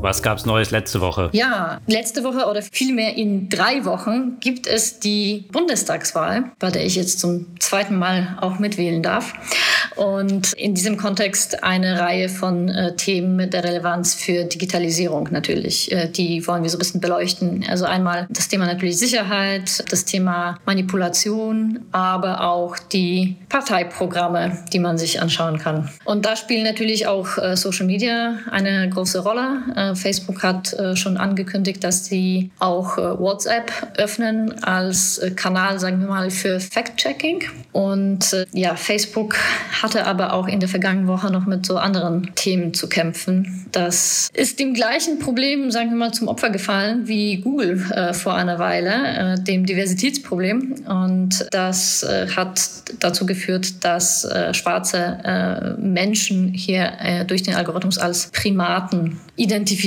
Was gab's Neues letzte Woche? Ja, letzte Woche oder vielmehr in drei Wochen gibt es die Bundestagswahl, bei der ich jetzt zum zweiten Mal auch mitwählen darf. Und in diesem Kontext eine Reihe von äh, Themen mit der Relevanz für Digitalisierung natürlich. Äh, die wollen wir so ein bisschen beleuchten. Also einmal das Thema natürlich Sicherheit, das Thema Manipulation, aber auch die Parteiprogramme, die man sich anschauen kann. Und da spielen natürlich auch äh, Social Media eine große Rolle. Äh, Facebook hat äh, schon angekündigt, dass sie auch äh, WhatsApp öffnen als Kanal, sagen wir mal, für Fact-Checking. Und ja, Facebook hat hatte aber auch in der vergangenen Woche noch mit so anderen Themen zu kämpfen. Das ist dem gleichen Problem, sagen wir mal, zum Opfer gefallen wie Google äh, vor einer Weile, äh, dem Diversitätsproblem. Und das äh, hat dazu geführt, dass äh, schwarze äh, Menschen hier äh, durch den Algorithmus als Primaten identifiziert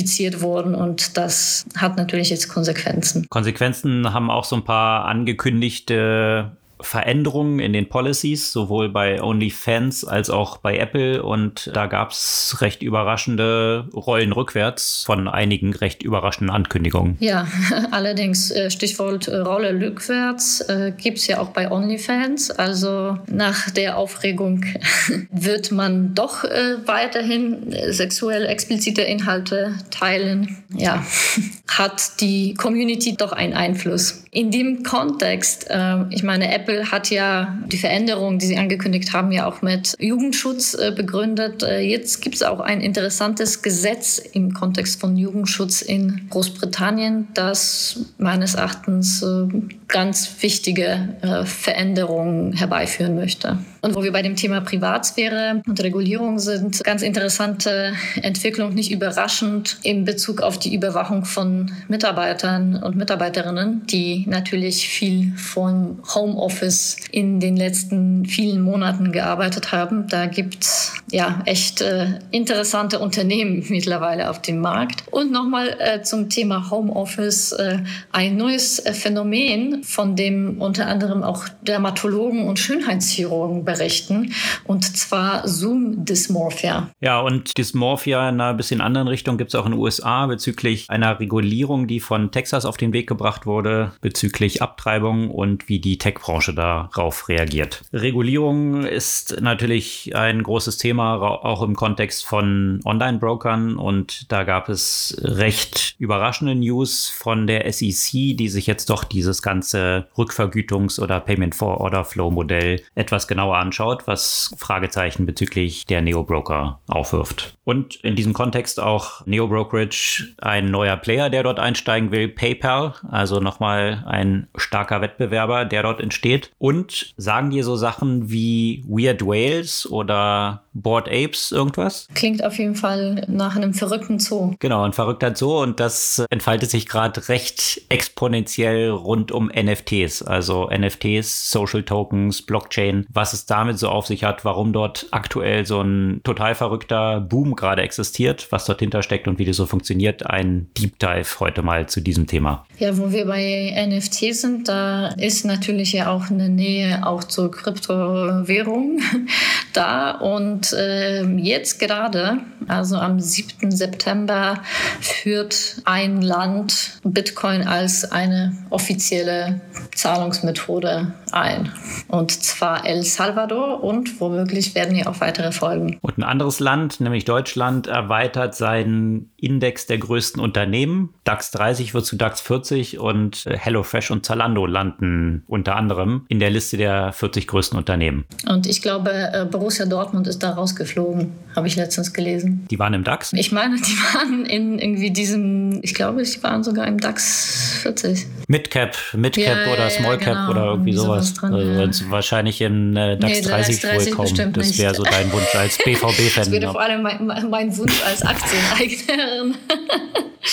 wurden. Und das hat natürlich jetzt Konsequenzen. Konsequenzen haben auch so ein paar angekündigte Veränderungen in den Policies, sowohl bei OnlyFans als auch bei Apple. Und da gab es recht überraschende Rollen rückwärts von einigen recht überraschenden Ankündigungen. Ja, allerdings äh, Stichwort äh, Rolle rückwärts äh, gibt es ja auch bei OnlyFans. Also nach der Aufregung wird man doch weiterhin sexuell explizite Inhalte teilen. Ja, hat die Community doch einen Einfluss. In dem Kontext, äh, ich meine, Apple hat ja die Veränderungen, die sie angekündigt haben, ja auch mit Jugendschutz äh, begründet. Äh, jetzt gibt es auch ein interessantes Gesetz im Kontext von Jugendschutz in Großbritannien, das meines Erachtens äh, ganz wichtige Veränderungen herbeiführen möchte. Und wo wir bei dem Thema Privatsphäre und Regulierung sind, ganz interessante Entwicklung, nicht überraschend in Bezug auf die Überwachung von Mitarbeitern und Mitarbeiterinnen, die natürlich viel vom Homeoffice in den letzten vielen Monaten gearbeitet haben. Da gibt es ja echt äh, interessante Unternehmen mittlerweile auf dem Markt. Und nochmal äh, zum Thema Homeoffice äh, ein neues äh, Phänomen, von dem unter anderem auch Dermatologen und Schönheitschirurgen berichten, und zwar Zoom-Dysmorphia. Ja, und Dysmorphia in einer bisschen anderen Richtung gibt es auch in den USA bezüglich einer Regulierung, die von Texas auf den Weg gebracht wurde, bezüglich Abtreibung und wie die Tech-Branche darauf reagiert. Regulierung ist natürlich ein großes Thema, auch im Kontext von Online-Brokern und da gab es recht überraschende News von der SEC, die sich jetzt doch dieses ganze Rückvergütungs- oder Payment-for-Order-Flow-Modell etwas genauer anschaut, was Fragezeichen bezüglich der Neo-Broker aufwirft. Und in diesem Kontext auch Neo Brokerage ein neuer Player, der dort einsteigen will, PayPal, also nochmal ein starker Wettbewerber, der dort entsteht. Und sagen dir so Sachen wie Weird Whales oder Bored Apes irgendwas? Klingt auf jeden Fall nach einem verrückten Zoo. Genau, ein verrückter Zoo und das entfaltet sich gerade recht exponentiell rund um NFTs, also NFTs, Social Tokens, Blockchain, was es damit so auf sich hat, warum dort aktuell so ein total verrückter Boom gerade existiert, was dort hintersteckt und wie das so funktioniert. Ein Deep Dive heute mal zu diesem Thema. Ja, wo wir bei NFTs sind, da ist natürlich ja auch eine Nähe auch zur Kryptowährung da und und äh, jetzt gerade, also am 7. September, führt ein Land Bitcoin als eine offizielle Zahlungsmethode ein. Und zwar El Salvador und womöglich werden hier auch weitere folgen. Und ein anderes Land, nämlich Deutschland, erweitert seinen Index der größten Unternehmen. DAX 30 wird zu DAX 40 und äh, HelloFresh und Zalando landen unter anderem in der Liste der 40 größten Unternehmen. Und ich glaube, äh, Borussia Dortmund ist da rausgeflogen, habe ich letztens gelesen. Die waren im DAX? Ich meine, die waren in irgendwie diesem, ich glaube, die waren sogar im DAX 40. Midcap, Midcap ja, oder Smallcap ja, genau. oder irgendwie sowas. Dran, also ja. wahrscheinlich in äh, DAX nee, 30, 30 wohl kommen. Das wäre so dein Wunsch als BVB-Fan. das wäre vor allem mein, mein Wunsch als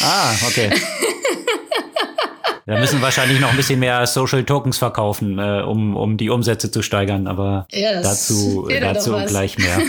Ah, okay. Da müssen wahrscheinlich noch ein bisschen mehr Social Tokens verkaufen, äh, um, um die Umsätze zu steigern, aber ja, dazu, dazu gleich mehr.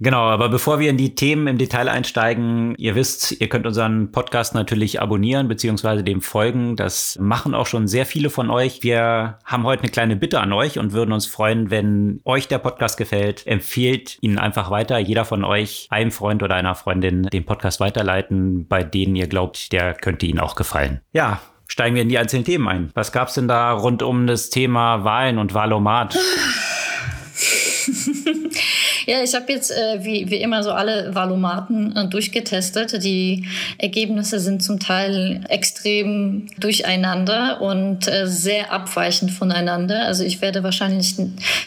Genau, aber bevor wir in die Themen im Detail einsteigen, ihr wisst, ihr könnt unseren Podcast natürlich abonnieren bzw. dem folgen. Das machen auch schon sehr viele von euch. Wir haben heute eine kleine Bitte an euch und würden uns freuen, wenn euch der Podcast gefällt. Empfehlt ihn einfach weiter. Jeder von euch, einem Freund oder einer Freundin, den Podcast weiterleiten, bei denen ihr glaubt, der könnte Ihnen auch gefallen. Ja, steigen wir in die einzelnen Themen ein. Was gab es denn da rund um das Thema Wahlen und Wahlomat? Ja, ich habe jetzt äh, wie, wie immer so alle Valomaten äh, durchgetestet. Die Ergebnisse sind zum Teil extrem durcheinander und äh, sehr abweichend voneinander. Also ich werde wahrscheinlich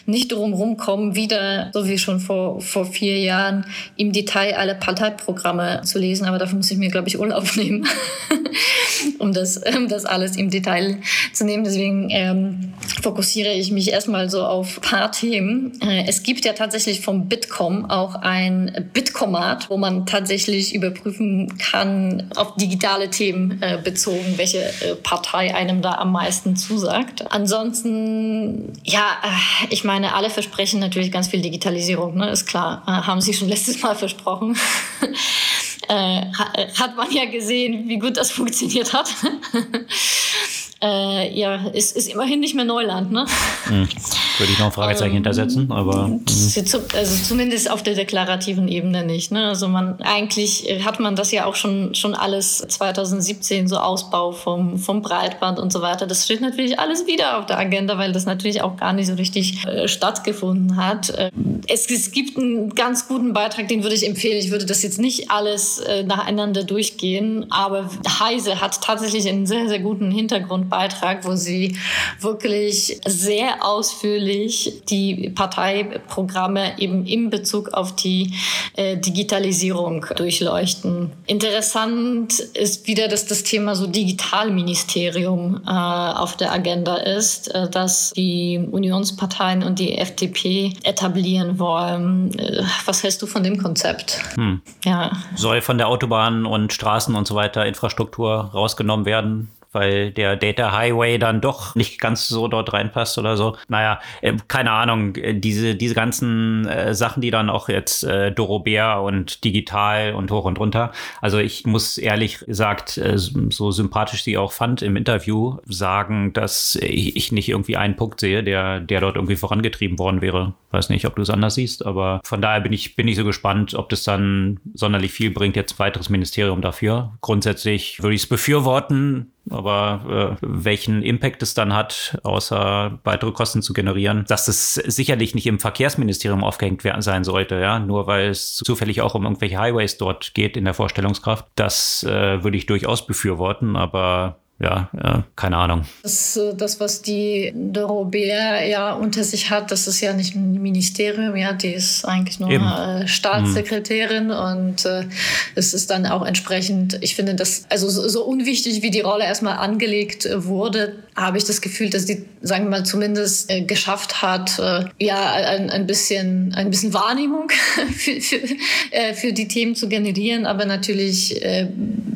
nicht drum rumkommen, wieder, so wie schon vor, vor vier Jahren, im Detail alle Parteiprogramme zu lesen. Aber dafür muss ich mir, glaube ich, Urlaub nehmen, um, das, um das alles im Detail zu nehmen. Deswegen ähm, fokussiere ich mich erstmal so auf ein paar Themen. Äh, es gibt ja tatsächlich vom Bitkom auch ein Bitkomat, wo man tatsächlich überprüfen kann, auf digitale Themen äh, bezogen, welche äh, Partei einem da am meisten zusagt. Ansonsten, ja, äh, ich meine, alle versprechen natürlich ganz viel Digitalisierung, ne? ist klar, haben sie schon letztes Mal versprochen. Hat man ja gesehen, wie gut das funktioniert hat. äh, ja, ist, ist immerhin nicht mehr Neuland, ne? Hm. Würde ich noch ein Fragezeichen ähm, hintersetzen, aber. Hm. Also zumindest auf der deklarativen Ebene nicht. Ne? Also man eigentlich hat man das ja auch schon, schon alles 2017, so Ausbau vom, vom Breitband und so weiter. Das steht natürlich alles wieder auf der Agenda, weil das natürlich auch gar nicht so richtig äh, stattgefunden hat. Äh, es, es gibt einen ganz guten Beitrag, den würde ich empfehlen. Ich würde das jetzt nicht alles äh, nacheinander durchgehen, aber Heise hat tatsächlich einen sehr, sehr guten Hintergrund Beitrag, wo sie wirklich sehr ausführlich die Parteiprogramme eben in Bezug auf die äh, Digitalisierung durchleuchten. Interessant ist wieder, dass das Thema so Digitalministerium äh, auf der Agenda ist, äh, dass die Unionsparteien und die FDP etablieren wollen. Äh, was hältst du von dem Konzept? Hm. Ja. Soll von der Autobahn und Straßen und so weiter Infrastruktur rausgenommen werden? Weil der Data Highway dann doch nicht ganz so dort reinpasst oder so. Naja, äh, keine Ahnung, äh, diese, diese ganzen äh, Sachen, die dann auch jetzt äh, Dorobert und digital und hoch und runter. Also ich muss ehrlich gesagt, äh, so sympathisch sie auch fand im Interview, sagen, dass ich nicht irgendwie einen Punkt sehe, der, der dort irgendwie vorangetrieben worden wäre. Weiß nicht, ob du es anders siehst, aber von daher bin ich, bin ich so gespannt, ob das dann sonderlich viel bringt, jetzt ein weiteres Ministerium dafür. Grundsätzlich würde ich es befürworten, aber äh, welchen Impact es dann hat, außer weitere Kosten zu generieren, dass es sicherlich nicht im Verkehrsministerium aufgehängt sein sollte, ja, nur weil es zufällig auch um irgendwelche Highways dort geht in der Vorstellungskraft, das äh, würde ich durchaus befürworten, aber ja, ja, keine Ahnung. Das, äh, das, was die de Robert ja unter sich hat, das ist ja nicht ein Ministerium, ja, die ist eigentlich nur Eben. Staatssekretärin mhm. und äh, es ist dann auch entsprechend, ich finde das, also so, so unwichtig wie die Rolle erstmal angelegt wurde, habe ich das Gefühl, dass die, sagen wir mal, zumindest äh, geschafft hat, äh, ja, ein, ein, bisschen, ein bisschen Wahrnehmung für, für, äh, für die Themen zu generieren, aber natürlich äh,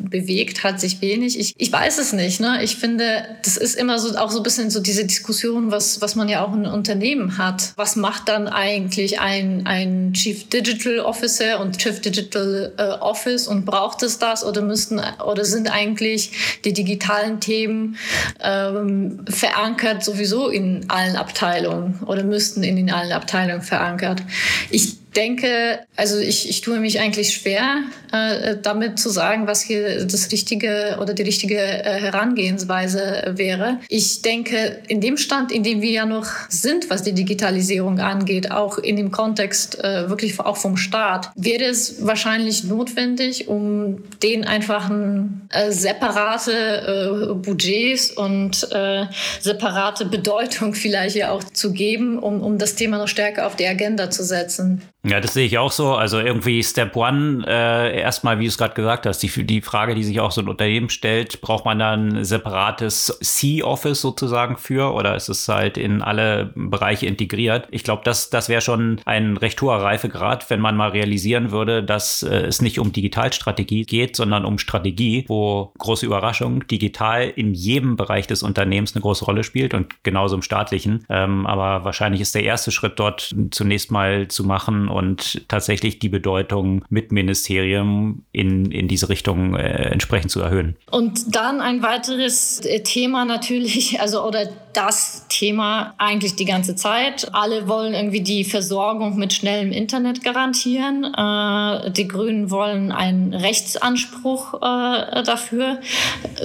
bewegt hat sich wenig. Ich, ich weiß es nicht. Ne? Ich finde, das ist immer so auch so ein bisschen so diese Diskussion, was, was man ja auch in Unternehmen hat. Was macht dann eigentlich ein, ein Chief Digital Officer und Chief Digital äh, Office und braucht es das oder müssten oder sind eigentlich die digitalen Themen ähm, verankert sowieso in allen Abteilungen oder müssten in den allen Abteilungen verankert? Ich denke, also ich, ich tue mich eigentlich schwer, äh, damit zu sagen, was hier das richtige oder die richtige äh, Herangehensweise wäre. Ich denke, in dem Stand, in dem wir ja noch sind, was die Digitalisierung angeht, auch in dem Kontext äh, wirklich auch vom Staat, wäre es wahrscheinlich notwendig, um den einfachen äh, separate äh, Budgets und äh, separate Bedeutung vielleicht ja auch zu geben, um, um das Thema noch stärker auf die Agenda zu setzen. Ja, das sehe ich auch so. Also irgendwie Step One, äh, erstmal, wie du es gerade gesagt hast, die, die Frage, die sich auch so ein Unternehmen stellt, braucht man dann ein separates C-Office sozusagen für oder ist es halt in alle Bereiche integriert? Ich glaube, das, das wäre schon ein recht hoher Reifegrad, wenn man mal realisieren würde, dass äh, es nicht um Digitalstrategie geht, sondern um Strategie, wo große Überraschung digital in jedem Bereich des Unternehmens eine große Rolle spielt und genauso im staatlichen. Ähm, aber wahrscheinlich ist der erste Schritt dort zunächst mal zu machen, und tatsächlich die Bedeutung mit Ministerium in, in diese Richtung äh, entsprechend zu erhöhen. Und dann ein weiteres äh, Thema natürlich, also oder das Thema eigentlich die ganze Zeit. Alle wollen irgendwie die Versorgung mit schnellem Internet garantieren. Äh, die Grünen wollen einen Rechtsanspruch äh, dafür.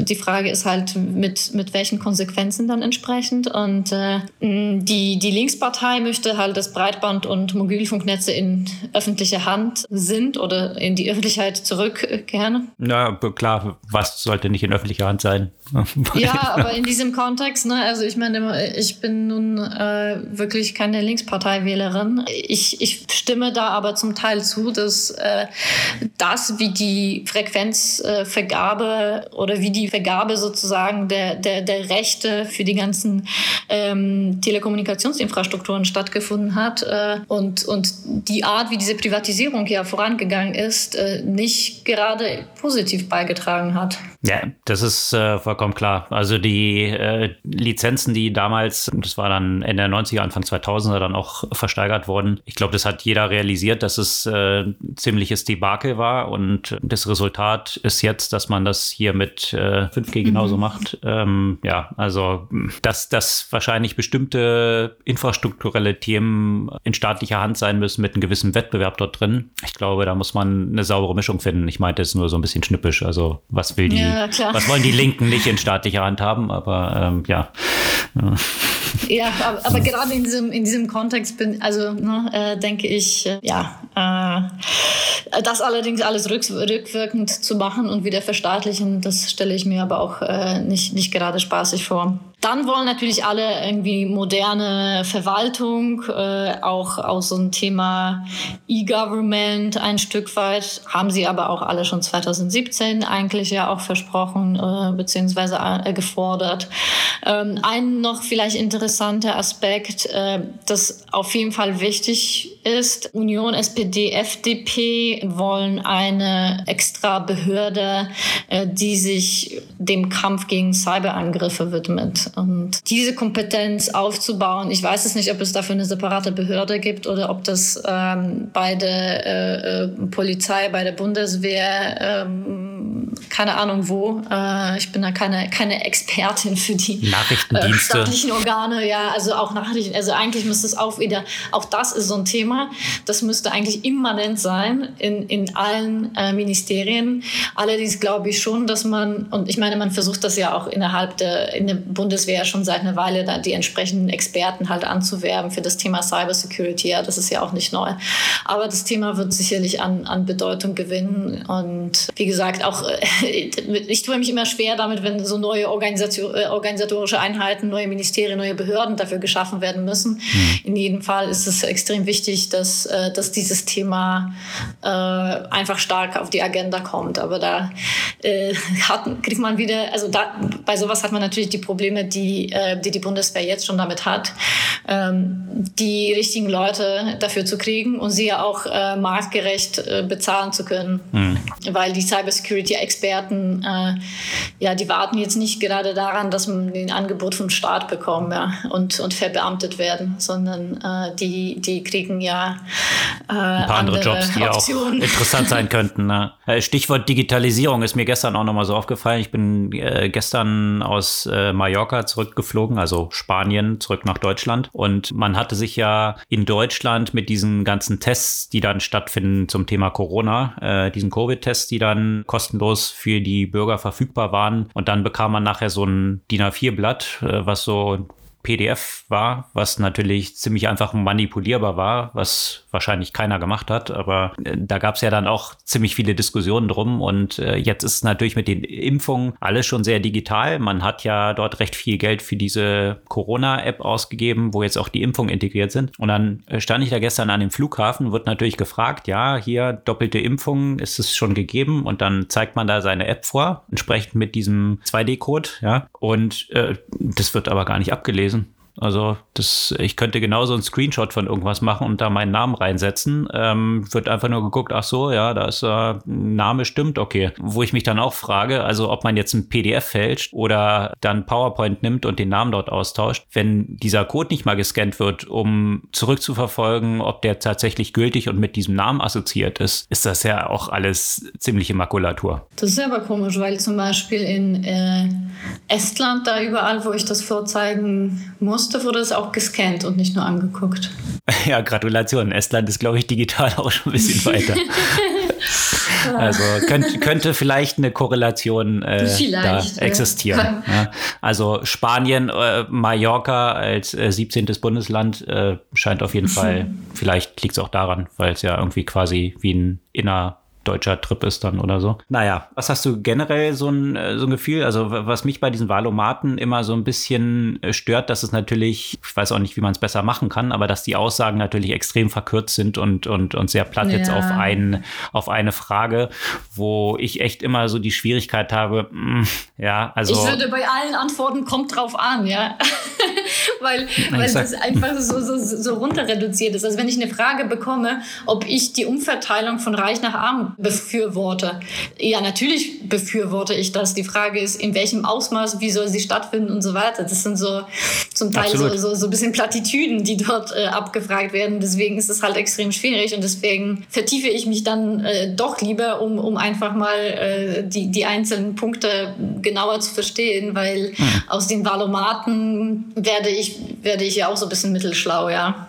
Die Frage ist halt, mit, mit welchen Konsequenzen dann entsprechend. Und äh, die, die Linkspartei möchte halt, dass Breitband- und Mobilfunknetze in öffentlicher Hand sind oder in die Öffentlichkeit zurückkehren. Na, klar, was sollte nicht in öffentlicher Hand sein? ja, aber in diesem Kontext, ne, also ich meine, ich bin nun äh, wirklich keine Linksparteiwählerin. Ich, ich stimme da aber zum Teil zu, dass äh, das, wie die Frequenzvergabe äh, oder wie die Vergabe sozusagen der, der, der Rechte für die ganzen ähm, Telekommunikationsinfrastrukturen stattgefunden hat äh, und, und die Art, wie diese Privatisierung ja vorangegangen ist, äh, nicht gerade positiv beigetragen hat. Ja, das ist äh, vollkommen klar. Also die äh, Lizenzen, die damals, das war dann Ende der 90er, Anfang 2000er dann auch versteigert wurden. Ich glaube, das hat jeder realisiert, dass es äh, ziemliches Debakel war und das Resultat ist jetzt, dass man das hier mit äh, 5G genauso mhm. macht. Ähm, ja, also dass, dass wahrscheinlich bestimmte infrastrukturelle Themen in staatlicher Hand sein müssen mit einem gewissen Wettbewerb dort drin. Ich glaube, da muss man eine saubere Mischung finden. Ich meinte es nur so ein bisschen schnippisch. Also was will die, ja, was wollen die Linken nicht in staatlicher Hand haben? Aber ähm, ja. Ja, aber, aber, gerade in diesem, in diesem Kontext bin, also ne, äh, denke ich, äh, ja, äh, das allerdings alles rück, rückwirkend zu machen und wieder verstaatlichen, das stelle ich mir aber auch äh, nicht, nicht gerade spaßig vor. Dann wollen natürlich alle irgendwie moderne Verwaltung, äh, auch aus so einem Thema E-Government ein Stück weit, haben sie aber auch alle schon 2017 eigentlich ja auch versprochen äh, beziehungsweise äh, gefordert. Ähm, ein noch vielleicht interessanter Aspekt, äh, das auf jeden Fall wichtig ist, Union, SPD, FDP wollen eine extra Behörde, äh, die sich dem Kampf gegen Cyberangriffe widmet. Und diese Kompetenz aufzubauen, ich weiß es nicht, ob es dafür eine separate Behörde gibt oder ob das ähm, bei der äh, äh Polizei, bei der Bundeswehr, ähm, keine Ahnung wo. Äh, ich bin da keine, keine Expertin für die Nachrichtendienste. Äh, staatlichen Organe. Ja, also auch Nachrichten. Also eigentlich müsste es auch wieder, auch das ist so ein Thema, das müsste eigentlich immanent sein in, in allen äh, Ministerien. Allerdings glaube ich schon, dass man, und ich meine, man versucht das ja auch innerhalb der, in der Bundeswehr schon seit einer Weile da die entsprechenden Experten halt anzuwerben für das Thema Cybersecurity. Ja, das ist ja auch nicht neu. Aber das Thema wird sicherlich an, an Bedeutung gewinnen. Und wie gesagt, auch ich tue mich immer schwer damit, wenn so neue äh, organisatorische Einheiten, neue Ministerien, neue Behörden dafür geschaffen werden müssen. Mhm. In jedem Fall ist es extrem wichtig, dass, äh, dass dieses Thema äh, einfach stark auf die Agenda kommt. Aber da äh, hat, kriegt man wieder, also da, bei sowas hat man natürlich die Probleme, die die, äh, die die Bundeswehr jetzt schon damit hat, ähm, die richtigen Leute dafür zu kriegen und sie ja auch äh, marktgerecht bezahlen zu können. Mhm. Weil die Cybersecurity-Experten, äh, ja, die warten jetzt nicht gerade daran, dass man ein Angebot vom Staat bekommt ja, und, und verbeamtet werden, sondern äh, die, die kriegen ja äh, ein paar andere, andere Jobs, die Optionen. auch interessant sein könnten. Ne? Stichwort Digitalisierung ist mir gestern auch nochmal so aufgefallen. Ich bin gestern aus Mallorca zurückgeflogen, also Spanien zurück nach Deutschland. Und man hatte sich ja in Deutschland mit diesen ganzen Tests, die dann stattfinden zum Thema Corona, äh, diesen Covid-Tests, die dann kostenlos für die Bürger verfügbar waren. Und dann bekam man nachher so ein DIN A4-Blatt, äh, was so PDF war, was natürlich ziemlich einfach manipulierbar war, was wahrscheinlich keiner gemacht hat. Aber äh, da gab es ja dann auch ziemlich viele Diskussionen drum. Und äh, jetzt ist natürlich mit den Impfungen alles schon sehr digital. Man hat ja dort recht viel Geld für diese Corona-App ausgegeben, wo jetzt auch die Impfungen integriert sind. Und dann äh, stand ich da gestern an dem Flughafen, wird natürlich gefragt, ja, hier doppelte Impfung, ist es schon gegeben? Und dann zeigt man da seine App vor, entsprechend mit diesem 2D-Code, ja. Und äh, das wird aber gar nicht abgelesen. Also das, ich könnte genauso einen Screenshot von irgendwas machen und da meinen Namen reinsetzen. Ähm, wird einfach nur geguckt, ach so, ja, da ist äh, Name stimmt, okay. Wo ich mich dann auch frage, also ob man jetzt ein PDF fälscht oder dann PowerPoint nimmt und den Namen dort austauscht, wenn dieser Code nicht mal gescannt wird, um zurückzuverfolgen, ob der tatsächlich gültig und mit diesem Namen assoziiert ist, ist das ja auch alles ziemliche Makulatur. Das ist aber komisch, weil zum Beispiel in äh, Estland, da überall, wo ich das vorzeigen musste, wurde es auch gescannt und nicht nur angeguckt. Ja, Gratulation. Estland ist, glaube ich, digital auch schon ein bisschen weiter. also könnt, könnte vielleicht eine Korrelation äh, vielleicht, da existieren. Ja. Also Spanien, äh, Mallorca als äh, 17. Bundesland äh, scheint auf jeden Fall, vielleicht liegt es auch daran, weil es ja irgendwie quasi wie ein inner deutscher Trip ist dann oder so. Naja, was hast du generell so ein, äh, so ein Gefühl? Also was mich bei diesen Valomaten immer so ein bisschen äh, stört, dass es natürlich, ich weiß auch nicht, wie man es besser machen kann, aber dass die Aussagen natürlich extrem verkürzt sind und, und, und sehr platt ja. jetzt auf, ein, auf eine Frage, wo ich echt immer so die Schwierigkeit habe, mh, mm, ja, also. Ich würde bei allen Antworten kommt drauf an, ja. weil weil es einfach so, so, so runter reduziert ist. Also wenn ich eine Frage bekomme, ob ich die Umverteilung von reich nach arm befürworte. Ja, natürlich befürworte ich das. Die Frage ist, in welchem Ausmaß, wie soll sie stattfinden und so weiter. Das sind so zum Teil so, so, so ein bisschen Plattitüden, die dort äh, abgefragt werden. Deswegen ist es halt extrem schwierig und deswegen vertiefe ich mich dann äh, doch lieber, um, um einfach mal äh, die, die einzelnen Punkte genauer zu verstehen, weil hm. aus den Valomaten werde ich, werde ich ja auch so ein bisschen mittelschlau, ja.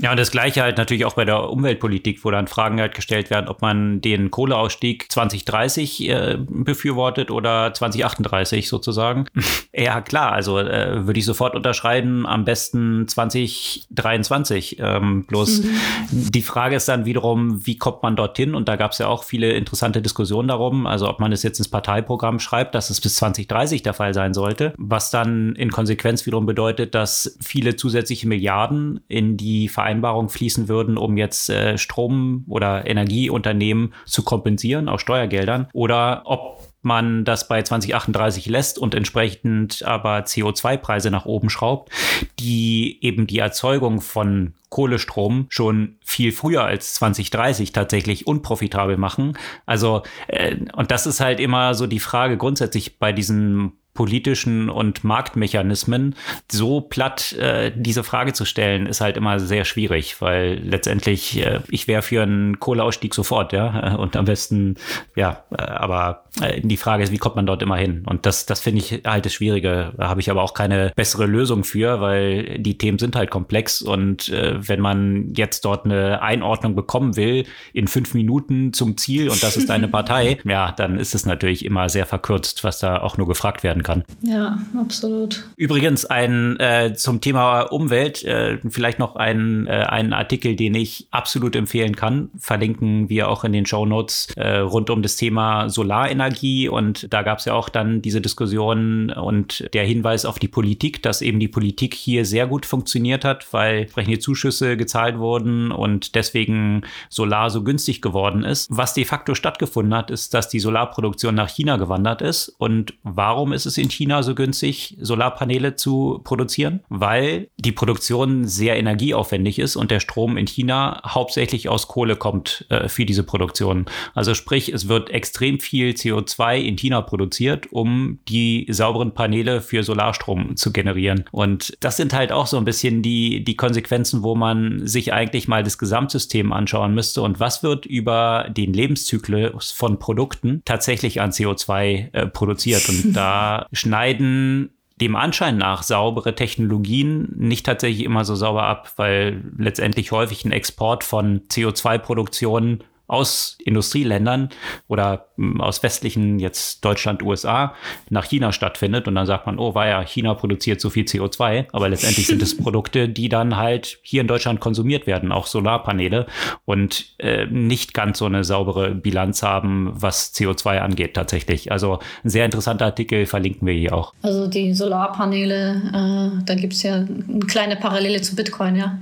Ja, und das Gleiche halt natürlich auch bei der Umweltpolitik, wo dann Fragen halt gestellt werden, ob man den Kohleausstieg 2030 äh, befürwortet oder 2038 sozusagen. ja, klar, also äh, würde ich sofort unterschreiben, am besten 2023. Ähm, bloß mhm. die Frage ist dann wiederum, wie kommt man dorthin? Und da gab es ja auch viele interessante Diskussionen darum, also ob man es jetzt ins Parteiprogramm schreibt, dass es bis 2030 der Fall sein sollte, was dann in Konsequenz wiederum bedeutet, dass viele zusätzliche Milliarden in die die Vereinbarung fließen würden, um jetzt äh, Strom- oder Energieunternehmen zu kompensieren aus Steuergeldern oder ob man das bei 2038 lässt und entsprechend aber CO2-Preise nach oben schraubt, die eben die Erzeugung von Kohlestrom schon viel früher als 2030 tatsächlich unprofitabel machen. Also, äh, und das ist halt immer so die Frage grundsätzlich bei diesen politischen und Marktmechanismen so platt äh, diese Frage zu stellen, ist halt immer sehr schwierig, weil letztendlich äh, ich wäre für einen Kohleausstieg sofort, ja, und am besten, ja, äh, aber äh, die Frage ist, wie kommt man dort immer hin? Und das, das finde ich halt das Schwierige. Da habe ich aber auch keine bessere Lösung für, weil die Themen sind halt komplex und äh, wenn man jetzt dort eine Einordnung bekommen will in fünf Minuten zum Ziel und das ist eine Partei, ja, dann ist es natürlich immer sehr verkürzt, was da auch nur gefragt werden kann. Ja, absolut. Übrigens ein äh, zum Thema Umwelt äh, vielleicht noch ein, äh, einen Artikel, den ich absolut empfehlen kann. Verlinken wir auch in den Show Notes äh, rund um das Thema Solarenergie und da gab es ja auch dann diese Diskussion und der Hinweis auf die Politik, dass eben die Politik hier sehr gut funktioniert hat, weil entsprechende Zuschüsse gezahlt wurden und deswegen Solar so günstig geworden ist. Was de facto stattgefunden hat, ist, dass die Solarproduktion nach China gewandert ist und warum ist es in China so günstig, Solarpaneele zu produzieren? Weil die Produktion sehr energieaufwendig ist und der Strom in China hauptsächlich aus Kohle kommt äh, für diese Produktion. Also sprich, es wird extrem viel CO2 in China produziert, um die sauberen Paneele für Solarstrom zu generieren. Und das sind halt auch so ein bisschen die, die Konsequenzen, wo man sich eigentlich mal das Gesamtsystem anschauen müsste und was wird über den Lebenszyklus von Produkten tatsächlich an CO2 äh, produziert. Und da schneiden dem Anschein nach saubere Technologien nicht tatsächlich immer so sauber ab, weil letztendlich häufig ein Export von CO2-Produktionen aus Industrieländern oder hm, aus westlichen, jetzt Deutschland, USA, nach China stattfindet. Und dann sagt man, oh, war ja, China produziert so viel CO2. Aber letztendlich sind es Produkte, die dann halt hier in Deutschland konsumiert werden, auch Solarpaneele und äh, nicht ganz so eine saubere Bilanz haben, was CO2 angeht tatsächlich. Also ein sehr interessanter Artikel verlinken wir hier auch. Also die Solarpaneele, äh, da gibt es ja eine kleine Parallele zu Bitcoin, ja.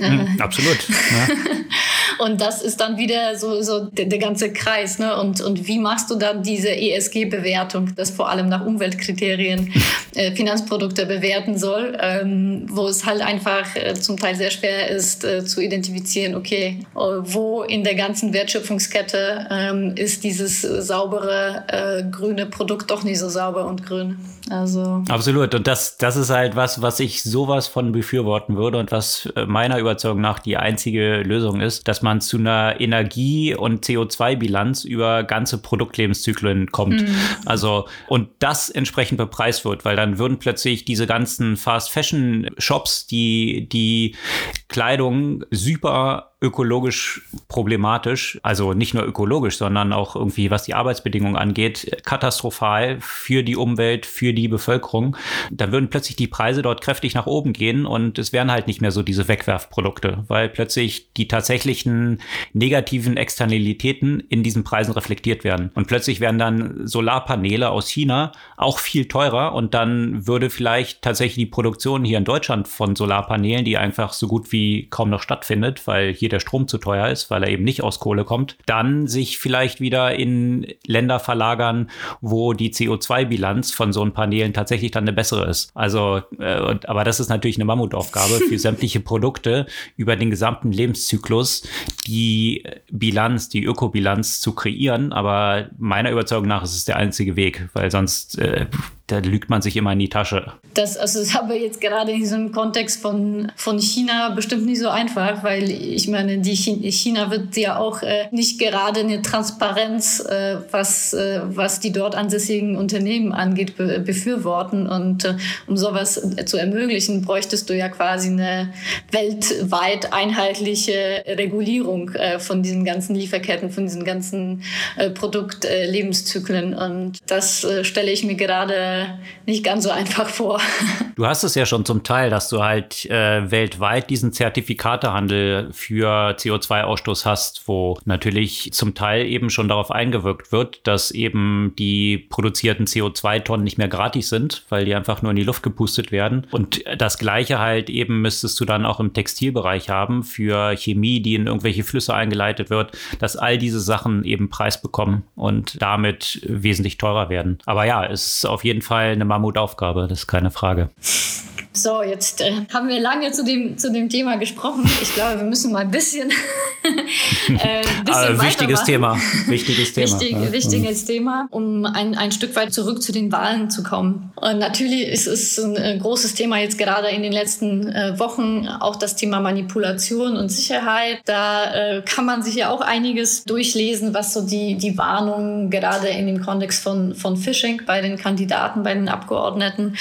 Mhm, absolut. Ja. Und das ist dann wieder so, so der, der ganze Kreis. Ne? Und, und wie machst du dann diese ESG-Bewertung, das vor allem nach Umweltkriterien äh, Finanzprodukte bewerten soll, ähm, wo es halt einfach äh, zum Teil sehr schwer ist äh, zu identifizieren, okay, äh, wo in der ganzen Wertschöpfungskette ähm, ist dieses saubere äh, grüne Produkt doch nicht so sauber und grün. Also Absolut. Und das, das ist halt was, was ich sowas von befürworten würde und was äh, meiner Überzeugung nach die einzige Lösung ist, dass man zu einer Energie- und CO2-Bilanz über ganze Produktlebenszyklen kommt. Mhm. Also, und das entsprechend bepreist wird, weil dann würden plötzlich diese ganzen Fast-Fashion-Shops, die die Kleidung super ökologisch problematisch, also nicht nur ökologisch, sondern auch irgendwie, was die Arbeitsbedingungen angeht, katastrophal für die Umwelt, für die Bevölkerung. Da würden plötzlich die Preise dort kräftig nach oben gehen und es wären halt nicht mehr so diese Wegwerfprodukte, weil plötzlich die tatsächlichen negativen Externalitäten in diesen Preisen reflektiert werden. Und plötzlich werden dann Solarpaneele aus China auch viel teurer und dann würde vielleicht tatsächlich die Produktion hier in Deutschland von Solarpanelen, die einfach so gut wie kaum noch stattfindet, weil hier der Strom zu teuer ist, weil er eben nicht aus Kohle kommt, dann sich vielleicht wieder in Länder verlagern, wo die CO2-Bilanz von so einen Paneelen tatsächlich dann eine bessere ist. Also, äh, aber das ist natürlich eine Mammutaufgabe für sämtliche Produkte über den gesamten Lebenszyklus, die Bilanz, die Ökobilanz zu kreieren. Aber meiner Überzeugung nach ist es der einzige Weg, weil sonst äh, da lügt man sich immer in die Tasche. Das, also das habe jetzt gerade in diesem Kontext von, von China bestimmt nicht so einfach, weil ich meine, die China wird ja auch äh, nicht gerade eine Transparenz, äh, was, äh, was die dort ansässigen Unternehmen angeht, be befürworten. Und äh, um sowas zu ermöglichen, bräuchtest du ja quasi eine weltweit einheitliche Regulierung äh, von diesen ganzen Lieferketten, von diesen ganzen äh, Produktlebenszyklen. Und das stelle ich mir gerade nicht ganz so einfach vor. Du hast es ja schon zum Teil, dass du halt äh, weltweit diesen Zertifikatehandel für CO2-Ausstoß hast, wo natürlich zum Teil eben schon darauf eingewirkt wird, dass eben die produzierten CO2-Tonnen nicht mehr gratis sind, weil die einfach nur in die Luft gepustet werden. Und das Gleiche halt eben müsstest du dann auch im Textilbereich haben für Chemie, die in irgendwelche Flüsse eingeleitet wird, dass all diese Sachen eben Preis bekommen und damit wesentlich teurer werden. Aber ja, es ist auf jeden Fall Fall eine Mammutaufgabe, das ist keine Frage. So, jetzt äh, haben wir lange zu dem, zu dem Thema gesprochen. Ich glaube, wir müssen mal ein bisschen. äh, ein bisschen wichtiges Thema. Wichtiges Thema. Wichtig, ja. Wichtiges Thema, um ein, ein Stück weit zurück zu den Wahlen zu kommen. Und natürlich ist es ein äh, großes Thema jetzt gerade in den letzten äh, Wochen, auch das Thema Manipulation und Sicherheit. Da äh, kann man sich ja auch einiges durchlesen, was so die, die Warnungen gerade in dem Kontext von, von Phishing bei den Kandidaten, bei den Abgeordneten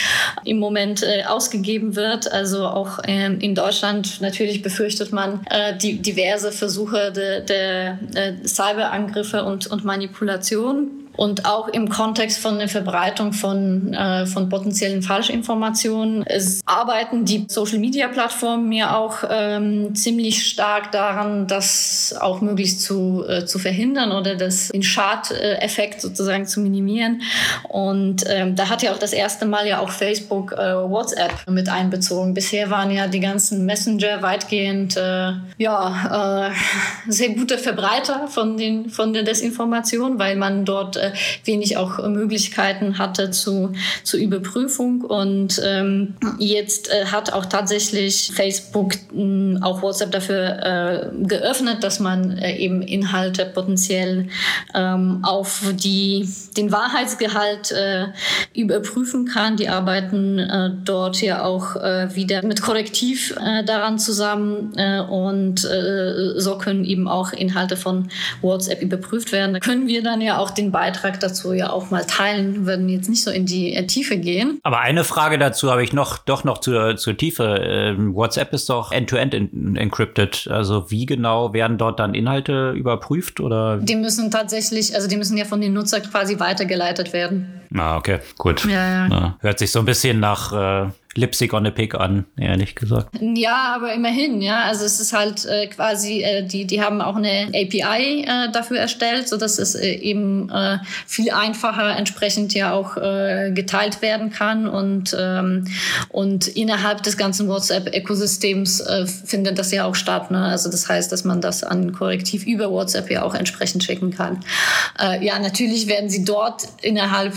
im Moment äh, ausgegeben gegeben wird. Also auch ähm, in Deutschland natürlich befürchtet man äh, die diverse Versuche der, der äh, Cyberangriffe und, und Manipulation und auch im Kontext von der Verbreitung von, äh, von potenziellen Falschinformationen. Es arbeiten die Social-Media-Plattformen ja auch ähm, ziemlich stark daran, das auch möglichst zu, äh, zu verhindern oder das, den Schadeffekt sozusagen zu minimieren. Und ähm, da hat ja auch das erste Mal ja auch Facebook äh, WhatsApp mit einbezogen. Bisher waren ja die ganzen Messenger weitgehend äh, ja, äh, sehr gute Verbreiter von, den, von der Desinformation, weil man dort äh, wenig auch Möglichkeiten hatte zu, zur Überprüfung. Und ähm, jetzt äh, hat auch tatsächlich Facebook äh, auch WhatsApp dafür äh, geöffnet, dass man äh, eben Inhalte potenziell ähm, auf die, den Wahrheitsgehalt äh, überprüfen kann. Die arbeiten äh, dort ja auch äh, wieder mit Korrektiv äh, daran zusammen äh, und äh, so können eben auch Inhalte von WhatsApp überprüft werden. Da können wir dann ja auch den Beitrag Beitrag dazu ja auch mal teilen, würden jetzt nicht so in die äh, Tiefe gehen. Aber eine Frage dazu habe ich noch, doch noch zur, zur Tiefe. Ähm, WhatsApp ist doch end-to-end -end encrypted. Also wie genau werden dort dann Inhalte überprüft oder? Die müssen tatsächlich, also die müssen ja von den Nutzern quasi weitergeleitet werden. Ah, okay, gut. Ja, ja. Ja, hört sich so ein bisschen nach äh, Lipstick on a Pig an, ehrlich gesagt. Ja, aber immerhin, ja. Also es ist halt äh, quasi, äh, die, die haben auch eine API äh, dafür erstellt, sodass es äh, eben äh, viel einfacher entsprechend ja auch äh, geteilt werden kann und, ähm, und innerhalb des ganzen WhatsApp-Ökosystems findet das ja auch statt. Ne? Also das heißt, dass man das an Korrektiv über WhatsApp ja auch entsprechend schicken kann. Ja, natürlich werden sie dort innerhalb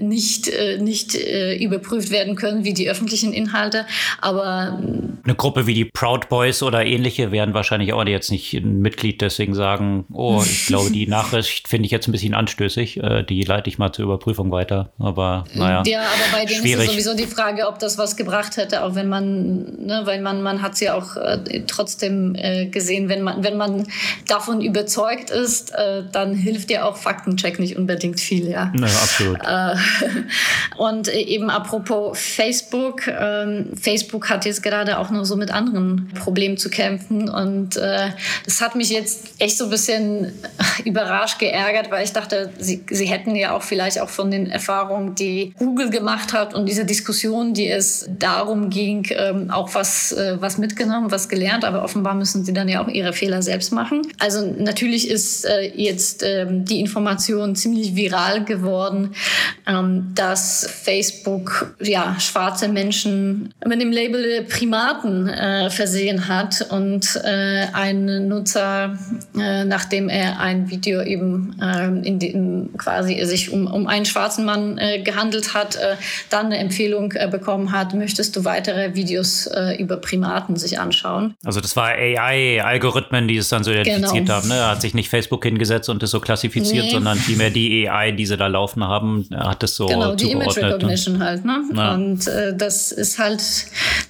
nicht, nicht überprüft werden können wie die öffentlichen Inhalte, aber eine Gruppe wie die Proud Boys oder ähnliche werden wahrscheinlich auch jetzt nicht ein Mitglied deswegen sagen, oh, ich glaube, die Nachricht finde ich jetzt ein bisschen anstößig, äh, die leite ich mal zur Überprüfung weiter. Aber naja. Ja, aber bei denen schwierig. ist sowieso die Frage, ob das was gebracht hätte, auch wenn man, ne, weil man, man hat es ja auch äh, trotzdem äh, gesehen, wenn man, wenn man davon überzeugt ist, äh, dann hilft ja auch Faktencheck nicht unbedingt viel, ja. Naja, absolut. Äh, und eben apropos Facebook, ähm, Facebook hat jetzt gerade auch noch so mit anderen Problemen zu kämpfen und äh, das hat mich jetzt echt so ein bisschen überrascht, geärgert, weil ich dachte, sie, sie hätten ja auch vielleicht auch von den Erfahrungen, die Google gemacht hat und diese Diskussion, die es darum ging, ähm, auch was, äh, was mitgenommen, was gelernt, aber offenbar müssen sie dann ja auch ihre Fehler selbst machen. Also natürlich ist äh, jetzt ähm, die Information ziemlich viral geworden, ähm, dass Facebook ja schwarze Menschen mit dem Label Primaten äh, versehen hat und äh, ein Nutzer, äh, nachdem er ein Video eben äh, in dem quasi sich um, um einen schwarzen Mann äh, gehandelt hat, äh, dann eine Empfehlung äh, bekommen hat, möchtest du weitere Videos über Primaten sich anschauen. Also das war AI-Algorithmen, die es dann so identifiziert genau. haben. Ne? Er hat sich nicht Facebook hingesetzt und das so klassifiziert, nee. sondern vielmehr die AI, die sie da laufen haben, hat das so Genau, die Image Recognition halt. Ne? Ja. Und äh, das ist halt,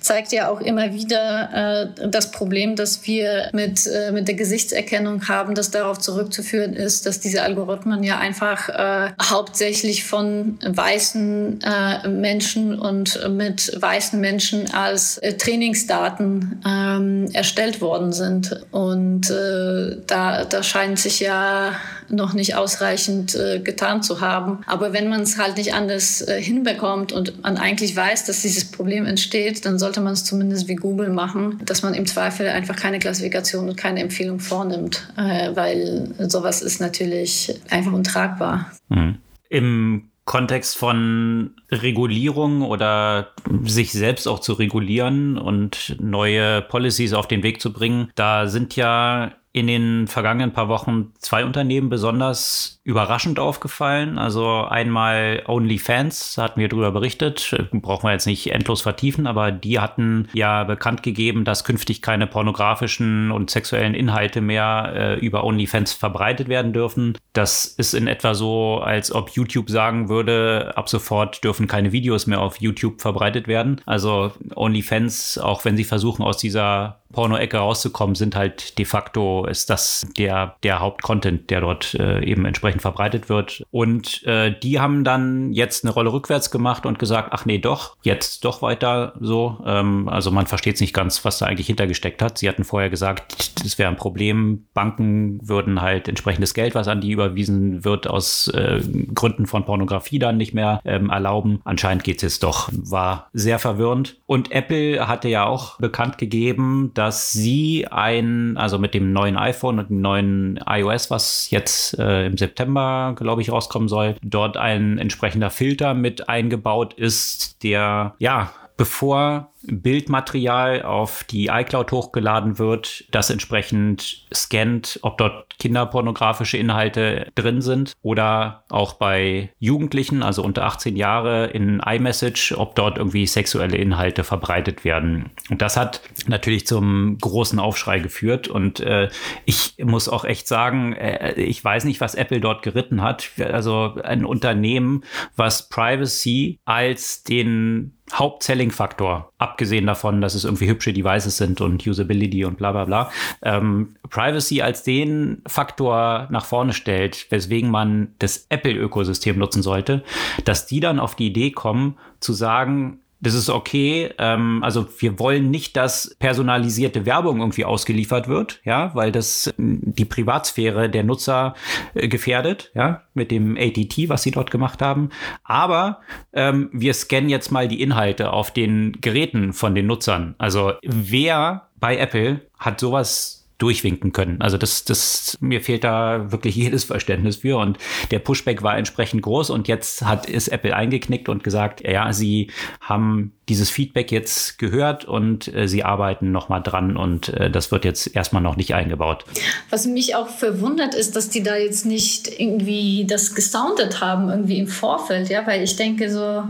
zeigt ja auch immer wieder äh, das Problem, dass wir mit, äh, mit der Gesichtserkennung haben, das darauf zurückzuführen ist, dass diese Algorithmen ja einfach äh, hauptsächlich von weißen äh, Menschen und mit weißen Menschen als äh, Trainingsdaten ähm, erstellt worden sind. Und äh, da, da scheint sich ja noch nicht ausreichend äh, getan zu haben. Aber wenn man es halt nicht anders äh, hinbekommt und man eigentlich weiß, dass dieses Problem entsteht, dann sollte man es zumindest wie Google machen, dass man im Zweifel einfach keine Klassifikation und keine Empfehlung vornimmt, äh, weil sowas ist natürlich einfach untragbar. Mhm. Im Kontext von Regulierung oder sich selbst auch zu regulieren und neue Policies auf den Weg zu bringen, da sind ja in den vergangenen paar Wochen zwei Unternehmen besonders überraschend aufgefallen. Also einmal OnlyFans, da hatten wir darüber berichtet, brauchen wir jetzt nicht endlos vertiefen, aber die hatten ja bekannt gegeben, dass künftig keine pornografischen und sexuellen Inhalte mehr äh, über OnlyFans verbreitet werden dürfen. Das ist in etwa so, als ob YouTube sagen würde, ab sofort dürfen keine Videos mehr auf YouTube verbreitet werden. Also OnlyFans, auch wenn sie versuchen, aus dieser Porno-Ecke rauszukommen, sind halt de facto ist das der, der Hauptcontent, der dort äh, eben entsprechend verbreitet wird. Und äh, die haben dann jetzt eine Rolle rückwärts gemacht und gesagt, ach nee, doch, jetzt doch weiter so. Ähm, also man versteht es nicht ganz, was da eigentlich hintergesteckt hat. Sie hatten vorher gesagt, das wäre ein Problem. Banken würden halt entsprechendes Geld, was an die überwiesen wird, aus äh, Gründen von Pornografie dann nicht mehr ähm, erlauben. Anscheinend geht es jetzt doch. War sehr verwirrend. Und Apple hatte ja auch bekannt gegeben, dass sie ein, also mit dem neuen iPhone und dem neuen iOS, was jetzt äh, im September, glaube ich, rauskommen soll, dort ein entsprechender Filter mit eingebaut ist, der ja bevor Bildmaterial auf die iCloud hochgeladen wird, das entsprechend scannt, ob dort kinderpornografische Inhalte drin sind oder auch bei Jugendlichen, also unter 18 Jahre in iMessage, ob dort irgendwie sexuelle Inhalte verbreitet werden. Und das hat natürlich zum großen Aufschrei geführt und äh, ich muss auch echt sagen, äh, ich weiß nicht, was Apple dort geritten hat. Also ein Unternehmen, was Privacy als den Hauptselling-Faktor, abgesehen davon, dass es irgendwie hübsche Devices sind und Usability und bla bla bla, ähm, Privacy als den Faktor nach vorne stellt, weswegen man das Apple-Ökosystem nutzen sollte, dass die dann auf die Idee kommen zu sagen, das ist okay. Ähm, also wir wollen nicht, dass personalisierte Werbung irgendwie ausgeliefert wird, ja, weil das die Privatsphäre der Nutzer äh, gefährdet, ja, mit dem ATT, was sie dort gemacht haben. Aber ähm, wir scannen jetzt mal die Inhalte auf den Geräten von den Nutzern. Also wer bei Apple hat sowas durchwinken können. Also das, das, mir fehlt da wirklich jedes Verständnis für und der Pushback war entsprechend groß und jetzt hat, ist Apple eingeknickt und gesagt, ja, sie haben dieses Feedback jetzt gehört und äh, sie arbeiten nochmal dran und äh, das wird jetzt erstmal noch nicht eingebaut. Was mich auch verwundert ist, dass die da jetzt nicht irgendwie das gesoundet haben, irgendwie im Vorfeld, ja, weil ich denke so,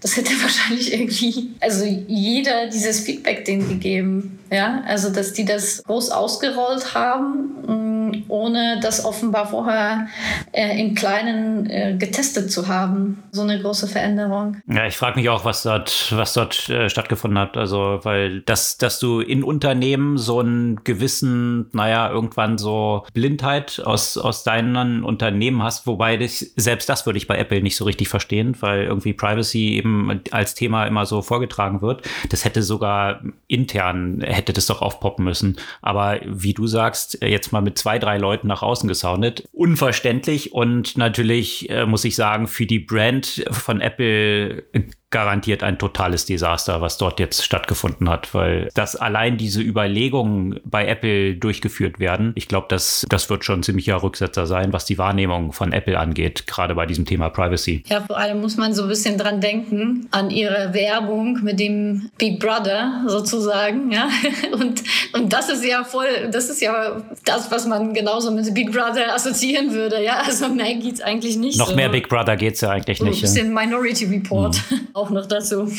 das hätte wahrscheinlich irgendwie, also jeder dieses Feedback denen gegeben, ja, also dass die das groß ausgerollt haben mm, ohne das offenbar vorher äh, im Kleinen äh, getestet zu haben. So eine große Veränderung. Ja, ich frage mich auch, was dort, was dort dort äh, stattgefunden hat. Also, weil das, dass du in Unternehmen so einen gewissen, naja, irgendwann so Blindheit aus, aus deinen Unternehmen hast, wobei das, selbst das würde ich bei Apple nicht so richtig verstehen, weil irgendwie Privacy eben als Thema immer so vorgetragen wird. Das hätte sogar intern, hätte das doch aufpoppen müssen. Aber wie du sagst, jetzt mal mit zwei, drei Leuten nach außen gesoundet, unverständlich und natürlich äh, muss ich sagen, für die Brand von Apple garantiert ein totales Desaster, was dort jetzt stattgefunden hat, weil das allein diese Überlegungen bei Apple durchgeführt werden, ich glaube, das, das wird schon ein ziemlicher Rücksetzer sein, was die Wahrnehmung von Apple angeht, gerade bei diesem Thema Privacy. Ja, vor allem muss man so ein bisschen dran denken, an ihre Werbung mit dem Big Brother sozusagen, ja. Und, und das ist ja voll, das ist ja das, was man genauso mit Big Brother assoziieren würde, ja. Also mehr geht's eigentlich nicht. Noch so. mehr Big Brother geht's ja eigentlich nicht. Ein bisschen. Minority Report. Mhm. auch noch dazu.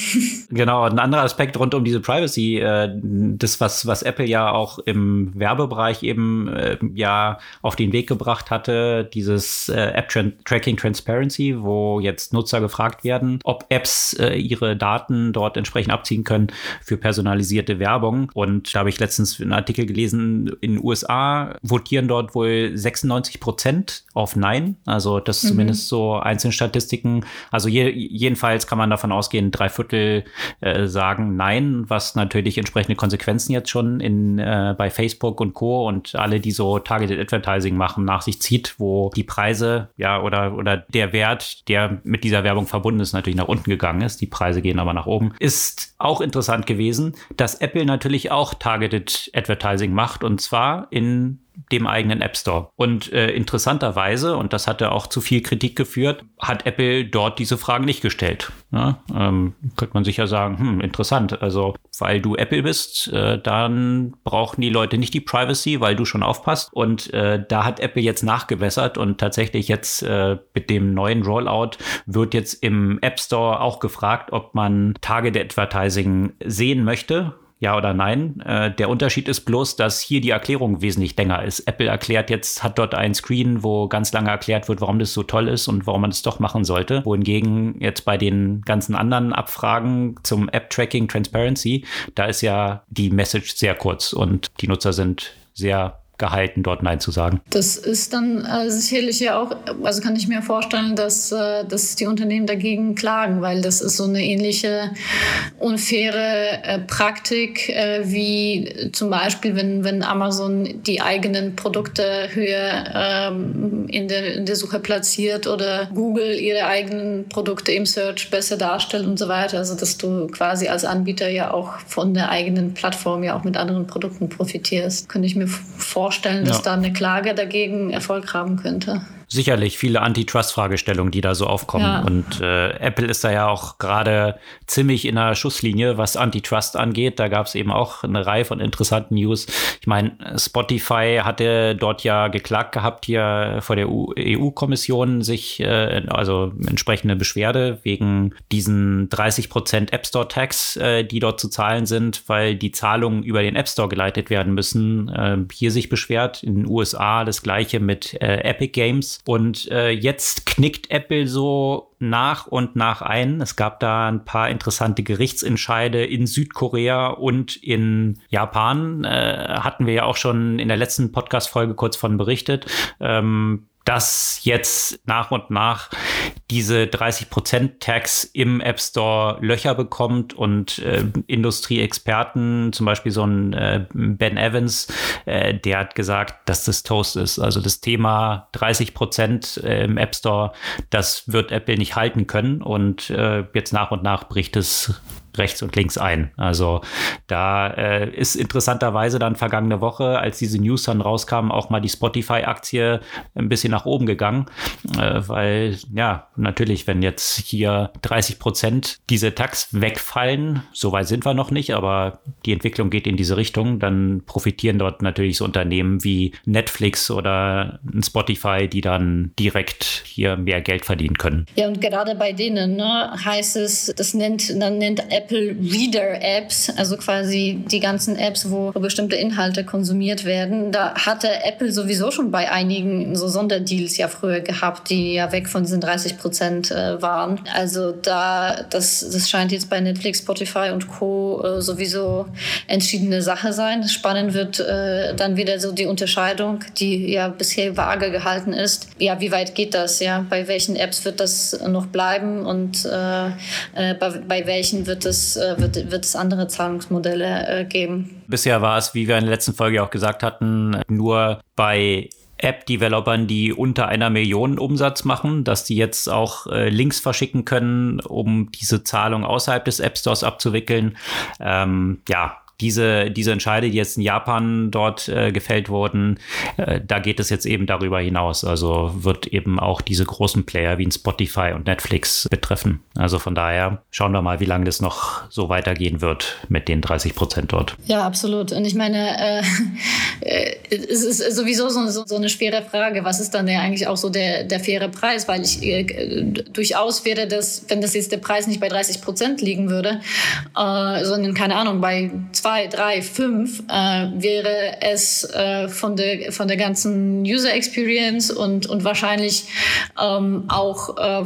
Genau, ein anderer Aspekt rund um diese Privacy, äh, das, was, was Apple ja auch im Werbebereich eben äh, ja auf den Weg gebracht hatte, dieses äh, App-Tracking Transparency, wo jetzt Nutzer gefragt werden, ob Apps äh, ihre Daten dort entsprechend abziehen können für personalisierte Werbung. Und da habe ich letztens einen Artikel gelesen, in den USA votieren dort wohl 96 Prozent auf Nein. Also das ist mhm. zumindest so einzelne Statistiken. Also je, jedenfalls kann man davon ausgehen, drei Viertel äh, sagen Nein, was natürlich entsprechende Konsequenzen jetzt schon in, äh, bei Facebook und Co. und alle, die so Targeted Advertising machen, nach sich zieht, wo die Preise ja oder, oder der Wert, der mit dieser Werbung verbunden ist, natürlich nach unten gegangen ist. Die Preise gehen aber nach oben. Ist auch interessant gewesen, dass Apple natürlich auch Targeted Advertising macht und zwar in dem eigenen App Store. Und äh, interessanterweise, und das hatte auch zu viel Kritik geführt, hat Apple dort diese Fragen nicht gestellt. Ja, ähm, könnte man sicher sagen, hm, interessant. Also, weil du Apple bist, äh, dann brauchen die Leute nicht die Privacy, weil du schon aufpasst. Und äh, da hat Apple jetzt nachgebessert und tatsächlich jetzt äh, mit dem neuen Rollout wird jetzt im App Store auch gefragt, ob man Target Advertising sehen möchte ja oder nein. Äh, der Unterschied ist bloß, dass hier die Erklärung wesentlich länger ist. Apple erklärt jetzt, hat dort ein Screen, wo ganz lange erklärt wird, warum das so toll ist und warum man es doch machen sollte. Wohingegen jetzt bei den ganzen anderen Abfragen zum App-Tracking Transparency, da ist ja die Message sehr kurz und die Nutzer sind sehr gehalten, dort Nein zu sagen. Das ist dann äh, sicherlich ja auch, also kann ich mir vorstellen, dass, äh, dass die Unternehmen dagegen klagen, weil das ist so eine ähnliche unfaire äh, Praktik, äh, wie zum Beispiel, wenn, wenn Amazon die eigenen Produkte höher ähm, in, der, in der Suche platziert oder Google ihre eigenen Produkte im Search besser darstellt und so weiter. Also dass du quasi als Anbieter ja auch von der eigenen Plattform ja auch mit anderen Produkten profitierst. Könnte ich mir vorstellen vorstellen, dass ja. da eine Klage dagegen Erfolg haben könnte sicherlich viele Antitrust-Fragestellungen, die da so aufkommen. Ja. Und äh, Apple ist da ja auch gerade ziemlich in der Schusslinie, was Antitrust angeht. Da gab es eben auch eine Reihe von interessanten News. Ich meine, Spotify hatte dort ja geklagt gehabt hier vor der EU-Kommission sich, äh, also entsprechende Beschwerde wegen diesen 30 Prozent App Store Tax, äh, die dort zu zahlen sind, weil die Zahlungen über den App Store geleitet werden müssen. Äh, hier sich beschwert in den USA das gleiche mit äh, Epic Games und äh, jetzt knickt Apple so nach und nach ein. Es gab da ein paar interessante Gerichtsentscheide in Südkorea und in Japan. Äh, hatten wir ja auch schon in der letzten Podcast-Folge kurz von berichtet. Ähm, dass jetzt nach und nach diese 30% Tax im App Store Löcher bekommt und äh, Industrieexperten, zum Beispiel so ein äh, Ben Evans, äh, der hat gesagt, dass das Toast ist. Also das Thema 30% äh, im App Store, das wird Apple nicht halten können. Und äh, jetzt nach und nach bricht es rechts und links ein. Also da äh, ist interessanterweise dann vergangene Woche, als diese News dann rauskam, auch mal die Spotify-Aktie ein bisschen nach oben gegangen, äh, weil ja, natürlich, wenn jetzt hier 30 Prozent diese Tax wegfallen, so weit sind wir noch nicht, aber die Entwicklung geht in diese Richtung, dann profitieren dort natürlich so Unternehmen wie Netflix oder Spotify, die dann direkt hier mehr Geld verdienen können. Ja, und gerade bei denen ne, heißt es, das nennt, dann nennt Apple Apple Reader Apps, also quasi die ganzen Apps, wo bestimmte Inhalte konsumiert werden. Da hatte Apple sowieso schon bei einigen so Sonderdeals ja früher gehabt, die ja weg von diesen 30 Prozent äh, waren. Also da, das, das scheint jetzt bei Netflix, Spotify und Co. Äh, sowieso entschiedene Sache sein. Spannend wird äh, dann wieder so die Unterscheidung, die ja bisher vage gehalten ist. Ja, wie weit geht das? Ja, bei welchen Apps wird das noch bleiben und äh, bei, bei welchen wird es es, äh, wird, wird es andere Zahlungsmodelle äh, geben. Bisher war es, wie wir in der letzten Folge auch gesagt hatten, nur bei App-Developern, die unter einer Million Umsatz machen, dass die jetzt auch äh, Links verschicken können, um diese Zahlung außerhalb des App Stores abzuwickeln. Ähm, ja, diese, diese Entscheide, die jetzt in Japan dort äh, gefällt wurden, äh, da geht es jetzt eben darüber hinaus. Also wird eben auch diese großen Player wie ein Spotify und Netflix betreffen. Also von daher schauen wir mal, wie lange das noch so weitergehen wird mit den 30 Prozent dort. Ja, absolut. Und ich meine, äh, äh es ist sowieso so, so, so, eine schwere Frage. Was ist dann ja eigentlich auch so der, der faire Preis? Weil ich äh, durchaus wäre das, wenn das jetzt der Preis nicht bei 30 Prozent liegen würde, äh, sondern keine Ahnung, bei zwei, drei, fünf äh, wäre es äh, von, der, von der ganzen User Experience und, und wahrscheinlich ähm, auch äh,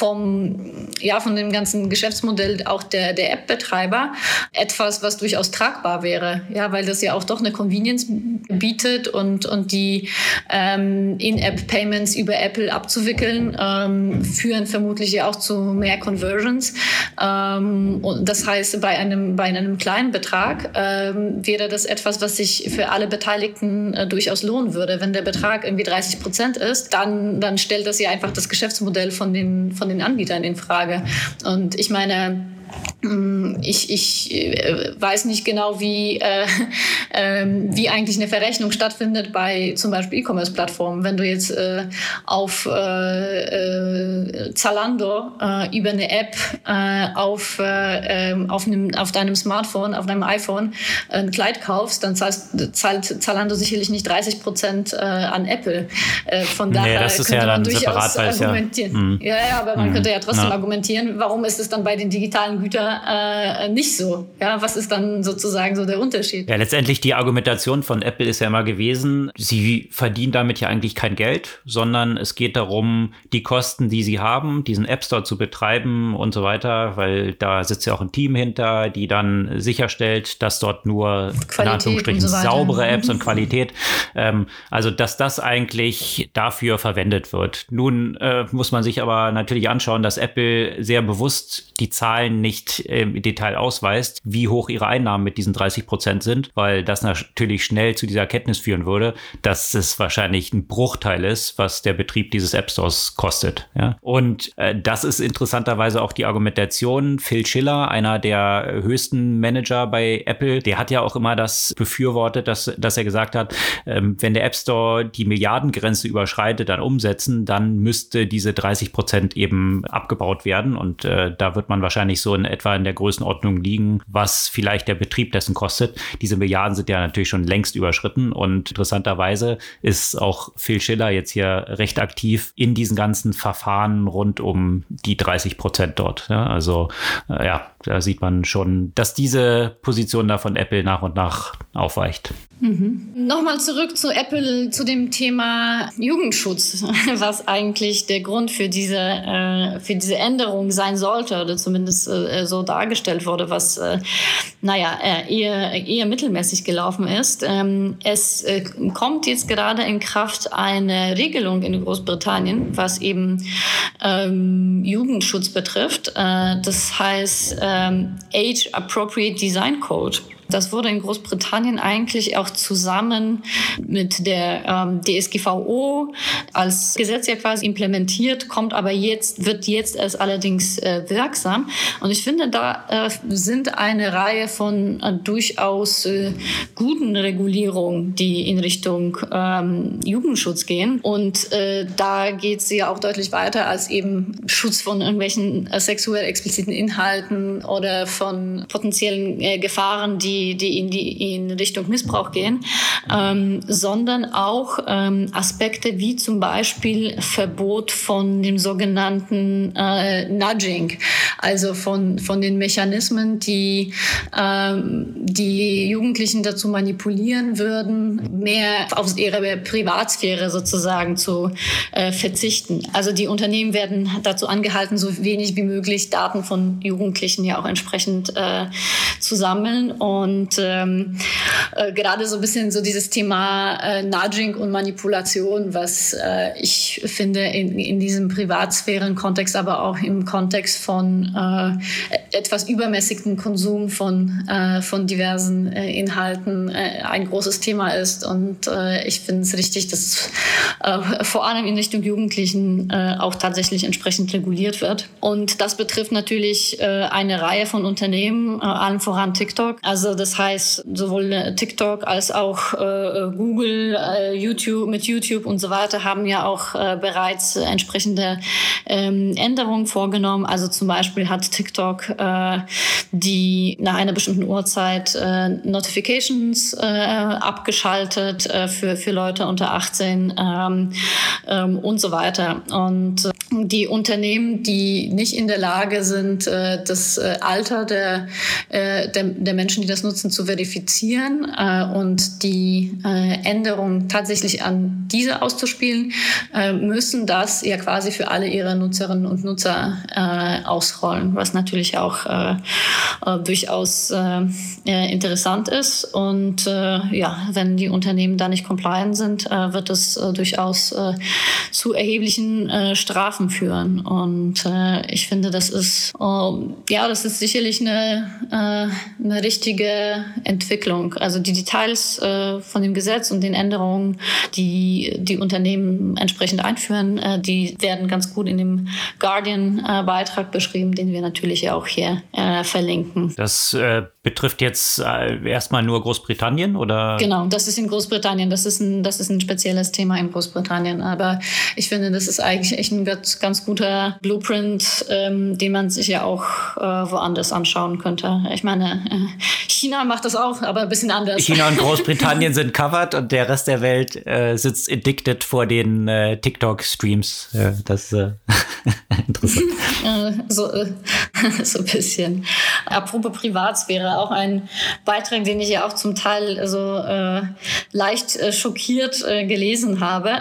vom, ja, von dem ganzen Geschäftsmodell auch der, der App-Betreiber etwas, was durchaus tragbar wäre. Ja, weil das ja auch doch eine Convenience bietet und, und die ähm, In-App-Payments über Apple abzuwickeln, ähm, führen vermutlich ja auch zu mehr Conversions. Ähm, und das heißt, bei einem, bei einem kleinen Betrag ähm, wäre das etwas, was sich für alle Beteiligten äh, durchaus lohnen würde. Wenn der Betrag irgendwie 30 Prozent ist, dann, dann stellt das ja einfach das Geschäftsmodell von den, von den Anbietern in Frage. Und ich meine, ich, ich äh, weiß nicht genau, wie, äh, äh, wie eigentlich eine Verrechnung stattfindet bei zum Beispiel E-Commerce-Plattformen. Wenn du jetzt äh, auf äh, äh Zalando über eine App auf, ähm, auf, einem, auf deinem Smartphone, auf deinem iPhone ein Kleid kaufst, dann zahlst, zahlt Zalando sicherlich nicht 30 Prozent an Apple. von daher nee, das ist könnte ja man durchaus argumentieren. Ja. Mhm. ja. ja, aber man mhm. könnte ja trotzdem ja. argumentieren, warum ist es dann bei den digitalen Güter äh, nicht so. Ja, was ist dann sozusagen so der Unterschied? Ja, letztendlich die Argumentation von Apple ist ja immer gewesen, sie verdienen damit ja eigentlich kein Geld, sondern es geht darum, die Kosten, die sie haben, diesen App Store zu betreiben und so weiter, weil da sitzt ja auch ein Team hinter, die dann sicherstellt, dass dort nur Qualität in Anführungsstrichen so saubere Apps und Qualität, ähm, also dass das eigentlich dafür verwendet wird. Nun äh, muss man sich aber natürlich anschauen, dass Apple sehr bewusst die Zahlen nicht im Detail ausweist, wie hoch ihre Einnahmen mit diesen 30 Prozent sind, weil das natürlich schnell zu dieser Erkenntnis führen würde, dass es wahrscheinlich ein Bruchteil ist, was der Betrieb dieses App Stores kostet. Ja? Und äh, das ist interessanterweise auch die Argumentation. Phil Schiller, einer der höchsten Manager bei Apple, der hat ja auch immer das befürwortet, dass, dass er gesagt hat, ähm, wenn der App Store die Milliardengrenze überschreitet an Umsätzen, dann müsste diese 30 Prozent eben abgebaut werden. Und äh, da wird man wahrscheinlich so in etwa in der Größenordnung liegen, was vielleicht der Betrieb dessen kostet. Diese Milliarden sind ja natürlich schon längst überschritten und interessanterweise ist auch Phil Schiller jetzt hier recht aktiv in diesen ganzen Verfahren rund um die 30 Prozent dort. Ja, also äh, ja, da sieht man schon, dass diese Position da von Apple nach und nach aufweicht. Mhm. Nochmal zurück zu Apple, zu dem Thema Jugendschutz, was eigentlich der Grund für diese, äh, für diese Änderung sein sollte oder zumindest äh, so dargestellt wurde, was, äh, naja, äh, eher, eher mittelmäßig gelaufen ist. Ähm, es äh, kommt jetzt gerade in Kraft eine Regelung in Großbritannien, was eben ähm, Jugendschutz betrifft. Äh, das heißt ähm, Age Appropriate Design Code. Das wurde in Großbritannien eigentlich auch zusammen mit der ähm, DSGVO als Gesetz ja quasi implementiert, kommt aber jetzt, wird jetzt erst allerdings äh, wirksam. Und ich finde, da äh, sind eine Reihe von äh, durchaus äh, guten Regulierungen, die in Richtung ähm, Jugendschutz gehen. Und äh, da geht sie ja auch deutlich weiter als eben Schutz von irgendwelchen äh, sexuell expliziten Inhalten oder von potenziellen Gefahren, die die, in, die in Richtung Missbrauch gehen, ähm, sondern auch ähm, Aspekte wie zum Beispiel Verbot von dem sogenannten äh, Nudging, also von, von den Mechanismen, die ähm, die Jugendlichen dazu manipulieren würden, mehr auf ihre Privatsphäre sozusagen zu äh, verzichten. Also die Unternehmen werden dazu angehalten, so wenig wie möglich Daten von Jugendlichen ja auch entsprechend äh, zu sammeln und und ähm, äh, gerade so ein bisschen so dieses Thema äh, Nudging und Manipulation, was äh, ich finde in, in diesem Privatsphären-Kontext, aber auch im Kontext von äh, etwas übermäßigen Konsum von, äh, von diversen äh, Inhalten äh, ein großes Thema ist. Und äh, ich finde es richtig, dass äh, vor allem in Richtung Jugendlichen äh, auch tatsächlich entsprechend reguliert wird. Und das betrifft natürlich äh, eine Reihe von Unternehmen, äh, allen voran TikTok. Also das heißt, sowohl äh, TikTok als auch äh, Google, äh, YouTube mit YouTube und so weiter haben ja auch äh, bereits entsprechende ähm, Änderungen vorgenommen. Also zum Beispiel hat TikTok äh, die nach einer bestimmten Uhrzeit äh, Notifications äh, abgeschaltet äh, für, für Leute unter 18 ähm, ähm, und so weiter. Und äh, die Unternehmen, die nicht in der Lage sind, äh, das äh, Alter der, äh, der, der Menschen, die das nutzen, zu verifizieren äh, und die äh, Änderungen tatsächlich an diese auszuspielen, äh, müssen das ja quasi für alle ihre Nutzerinnen und Nutzer äh, ausrollen, was natürlich auch äh, äh, durchaus äh, äh, interessant ist. Und äh, ja, wenn die Unternehmen da nicht compliant sind, äh, wird es äh, durchaus äh, zu erheblichen äh, Strafen führen. Und äh, ich finde, das ist äh, ja, das ist sicherlich eine, äh, eine richtige Entwicklung. Also die Details äh, von dem Gesetz und den Änderungen, die die Unternehmen entsprechend einführen, äh, die werden ganz gut in dem Guardian-Beitrag äh, beschrieben, den wir natürlich auch hier äh, verlinken. Das äh, betrifft jetzt äh, erstmal nur Großbritannien oder? Genau, das ist in Großbritannien. Das ist ein, das ist ein spezielles Thema in Großbritannien. Aber ich finde, das ist eigentlich echt ein ganz, ganz guter Blueprint, ähm, den man sich ja auch woanders anschauen könnte. Ich meine, China macht das auch, aber ein bisschen anders. China und Großbritannien sind covered und der Rest der Welt äh, sitzt addicted vor den äh, TikTok-Streams. Ja, das ist äh, interessant. so, so ein bisschen. Apropos Privatsphäre, auch ein Beitrag, den ich ja auch zum Teil so äh, leicht äh, schockiert äh, gelesen habe.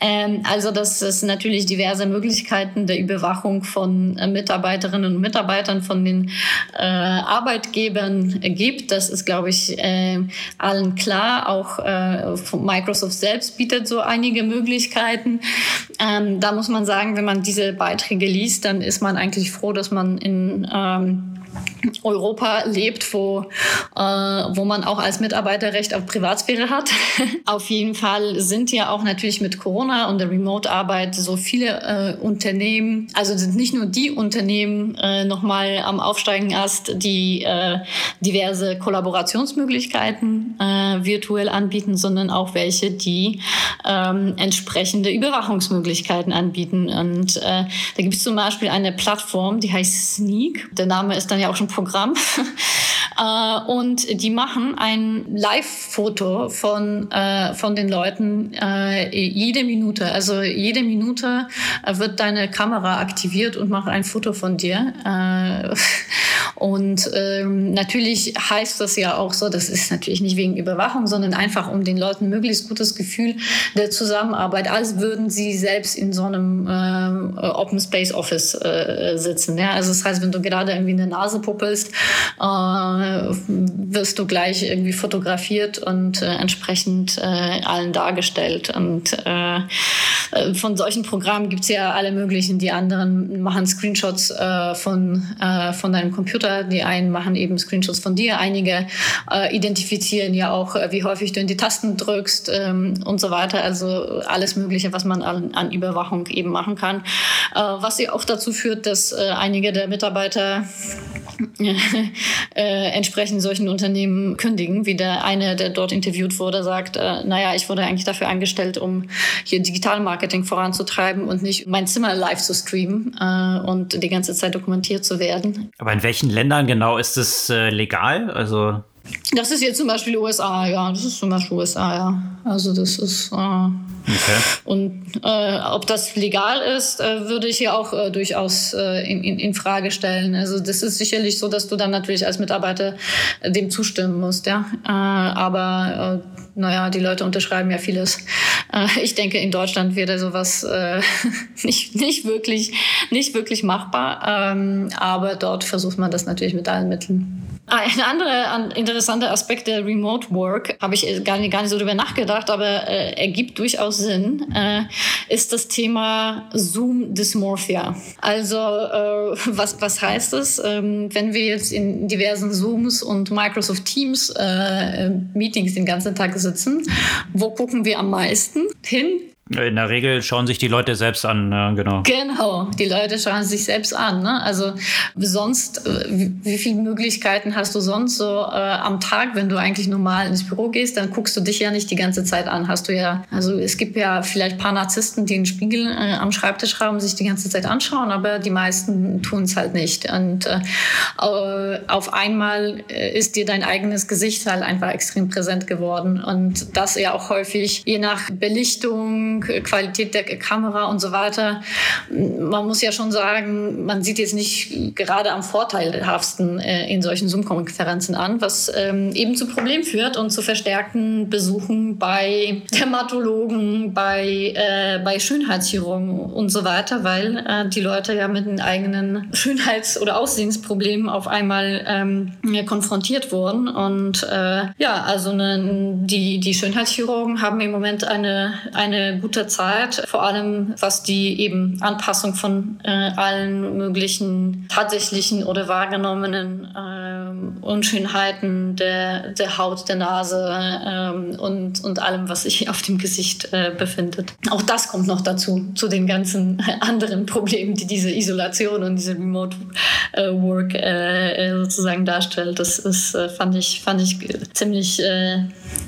Ähm, also, dass es natürlich diverse Möglichkeiten der Überwachung von äh, Mitarbeiterinnen und Mitarbeitern von den äh, Arbeitgebern gibt. Das ist, glaube ich, äh, allen klar. Auch äh, Microsoft selbst bietet so einige Möglichkeiten. Ähm, da muss man sagen, wenn man diese Beiträge liest, dann ist man eigentlich froh, dass man in ähm, Europa lebt, wo, äh, wo man auch als Mitarbeiter Recht auf Privatsphäre hat. auf jeden Fall sind ja auch natürlich mit Corona und der Remote-Arbeit so viele äh, Unternehmen, also sind nicht nur die Unternehmen äh, nochmal am aufsteigen Ast, die äh, diverse Kollaborationsmöglichkeiten äh, virtuell anbieten, sondern auch welche, die ähm, entsprechende Überwachungsmöglichkeiten anbieten. Und äh, da gibt es zum Beispiel eine Plattform, die heißt Sneak. Der Name ist dann ja auch schon Programm. Äh, und die machen ein Live-Foto von, äh, von den Leuten äh, jede Minute. Also jede Minute wird deine Kamera aktiviert und macht ein Foto von dir. Und ähm, natürlich heißt das ja auch so, das ist natürlich nicht wegen Überwachung, sondern einfach um den Leuten möglichst gutes Gefühl der Zusammenarbeit, als würden sie selbst in so einem äh, Open Space Office sitzen. Ja? Also das heißt, wenn du gerade irgendwie eine Nase puppelst, äh, wirst du gleich irgendwie fotografiert und äh, entsprechend äh, allen dargestellt. Und äh, äh, von solchen Programmen gibt es ja alle möglichen. Die anderen machen Screenshots äh, von, äh, von deinem Computer, die einen machen eben Screenshots von dir. Einige äh, identifizieren ja auch, äh, wie häufig du in die Tasten drückst ähm, und so weiter. Also alles Mögliche, was man an, an Überwachung eben machen kann. Was ja auch dazu führt, dass einige der Mitarbeiter entsprechend solchen Unternehmen kündigen, wie der eine, der dort interviewt wurde, sagt, naja, ich wurde eigentlich dafür angestellt, um hier Digitalmarketing voranzutreiben und nicht mein Zimmer live zu streamen äh, und die ganze Zeit dokumentiert zu werden. Aber in welchen Ländern genau ist es äh, legal? Also das ist jetzt zum Beispiel USA, ja. Das ist zum Beispiel USA, ja. Also das ist. Äh, okay. Und äh, ob das legal ist, äh, würde ich ja auch äh, durchaus äh, in, in, in, Frage stellen. Also das ist sicherlich so, dass du dann natürlich als Mitarbeiter äh, dem zustimmen musst, ja. aber naja, die Leute unterschreiben ja vieles. ich denke, in Deutschland wäre sowas nicht, nicht, wirklich, nicht wirklich machbar. Ähm, aber dort versucht man das natürlich mit allen Mitteln. Ah, ein anderer interessanter Aspekt der Remote Work, habe ich gar nicht, gar nicht so drüber nachgedacht, aber äh, ergibt durchaus Sinn, äh, ist das Thema Zoom Dysmorphia. Also äh, was, was heißt das? Ähm, wenn wir jetzt in diversen Zooms und Microsoft Teams äh, Meetings den ganzen Tag sitzen, wo gucken wir am meisten hin? In der Regel schauen sich die Leute selbst an, ja, genau. Genau, die Leute schauen sich selbst an. Ne? Also sonst, äh, wie, viele Möglichkeiten hast du sonst so äh, am Tag, wenn du eigentlich normal ins Büro gehst, dann guckst du dich ja nicht die ganze Zeit an. Hast du ja, also es gibt ja vielleicht ein paar Narzissten, die einen Spiegel äh, am Schreibtisch haben, sich die ganze Zeit anschauen, aber die meisten tun es halt nicht. Und äh, auf einmal äh, ist dir dein eigenes Gesicht halt einfach extrem präsent geworden. Und das ja auch häufig je nach Belichtung, Qualität der Kamera und so weiter. Man muss ja schon sagen, man sieht jetzt nicht gerade am vorteilhaftesten äh, in solchen Zoom-Konferenzen an, was ähm, eben zu Problemen führt und zu verstärkten Besuchen bei Dermatologen, bei, äh, bei Schönheitschirurgen und so weiter, weil äh, die Leute ja mit den eigenen Schönheits- oder Aussehensproblemen auf einmal ähm, konfrontiert wurden. Und äh, ja, also ne, die, die Schönheitschirurgen haben im Moment eine, eine guter Zeit, vor allem was die eben Anpassung von äh, allen möglichen tatsächlichen oder wahrgenommenen äh, Unschönheiten der, der Haut, der Nase äh, und, und allem, was sich auf dem Gesicht äh, befindet. Auch das kommt noch dazu, zu den ganzen anderen Problemen, die diese Isolation und diese Remote äh, Work äh, sozusagen darstellt. Das ist, fand ich, fand ich ziemlich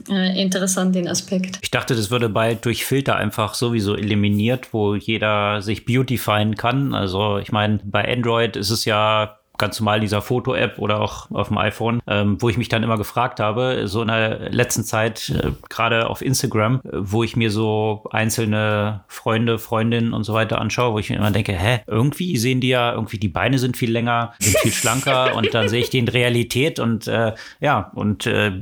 interessant, den Aspekt. Ich dachte, das würde bald durch Filter einfach sowieso eliminiert, wo jeder sich beautifyen kann. Also ich meine, bei Android ist es ja ganz normal dieser Foto-App oder auch auf dem iPhone, ähm, wo ich mich dann immer gefragt habe, so in der letzten Zeit, äh, gerade auf Instagram, äh, wo ich mir so einzelne Freunde, Freundinnen und so weiter anschaue, wo ich mir immer denke, hä, irgendwie sehen die ja, irgendwie die Beine sind viel länger, sind viel schlanker und dann sehe ich die in Realität und äh, ja, und äh,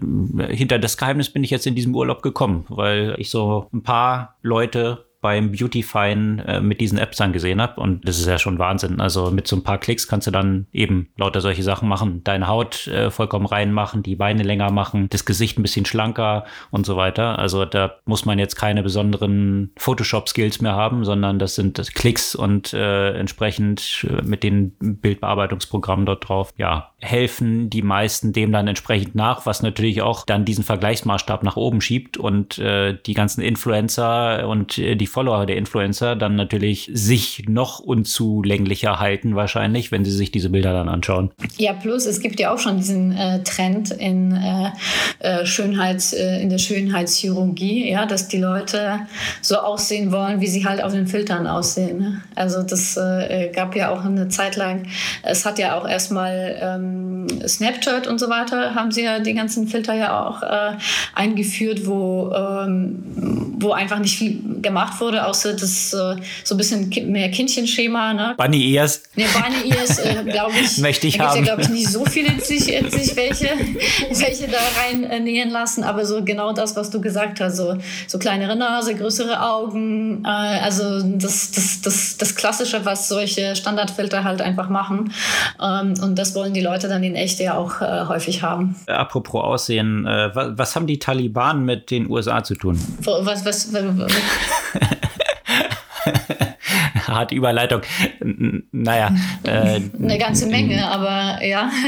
hinter das Geheimnis bin ich jetzt in diesem Urlaub gekommen, weil ich so ein paar Leute beim Beautifying äh, mit diesen Apps dann gesehen habe. Und das ist ja schon Wahnsinn. Also mit so ein paar Klicks kannst du dann eben lauter solche Sachen machen. Deine Haut äh, vollkommen reinmachen, die Beine länger machen, das Gesicht ein bisschen schlanker und so weiter. Also da muss man jetzt keine besonderen Photoshop-Skills mehr haben, sondern das sind das Klicks und äh, entsprechend äh, mit den Bildbearbeitungsprogrammen dort drauf, ja, helfen die meisten dem dann entsprechend nach, was natürlich auch dann diesen Vergleichsmaßstab nach oben schiebt und äh, die ganzen Influencer und äh, die Follower der Influencer dann natürlich sich noch unzulänglicher halten wahrscheinlich, wenn sie sich diese Bilder dann anschauen. Ja, plus es gibt ja auch schon diesen äh, Trend in äh, äh Schönheits, äh, in der Schönheitschirurgie, ja, dass die Leute so aussehen wollen, wie sie halt auf den Filtern aussehen. Ne? Also das äh, gab ja auch eine Zeit lang, es hat ja auch erstmal ähm, Snapchat und so weiter, haben sie ja die ganzen Filter ja auch äh, eingeführt, wo, ähm, wo einfach nicht viel gemacht wurde, außer das äh, so ein bisschen mehr Kindchenschema. Ne? Bunny Ears. Ne, Bunny Ears, äh, glaube ich. Möchte ich da haben. ja, glaube ich, nicht so viele in sich, sich welche, welche da rein äh, nähen lassen, aber so genau das, was du gesagt hast, so, so kleinere Nase, größere Augen, äh, also das, das, das, das Klassische, was solche Standardfilter halt einfach machen. Ähm, und das wollen die Leute dann in echt ja auch äh, häufig haben. Apropos Aussehen, äh, was, was, haben die Taliban mit den USA zu tun? Was, was, was Hart Überleitung. Naja. Äh, Eine ganze Menge, aber ja.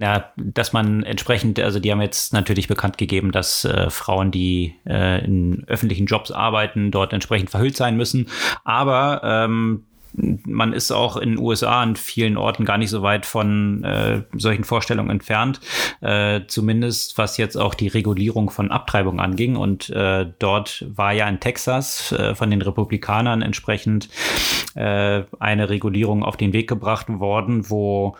Ja, dass man entsprechend, also die haben jetzt natürlich bekannt gegeben, dass äh, Frauen, die äh, in öffentlichen Jobs arbeiten, dort entsprechend verhüllt sein müssen. Aber ähm, man ist auch in den USA an vielen Orten gar nicht so weit von äh, solchen Vorstellungen entfernt, äh, zumindest was jetzt auch die Regulierung von Abtreibung anging. Und äh, dort war ja in Texas äh, von den Republikanern entsprechend äh, eine Regulierung auf den Weg gebracht worden, wo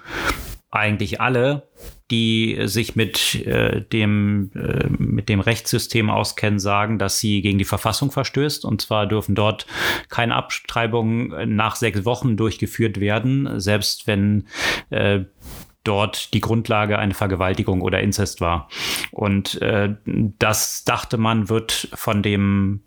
eigentlich alle die sich mit äh, dem äh, mit dem Rechtssystem auskennen, sagen, dass sie gegen die Verfassung verstößt. Und zwar dürfen dort keine Abtreibungen nach sechs Wochen durchgeführt werden, selbst wenn äh, dort die Grundlage eine Vergewaltigung oder Inzest war. Und äh, das dachte man, wird von dem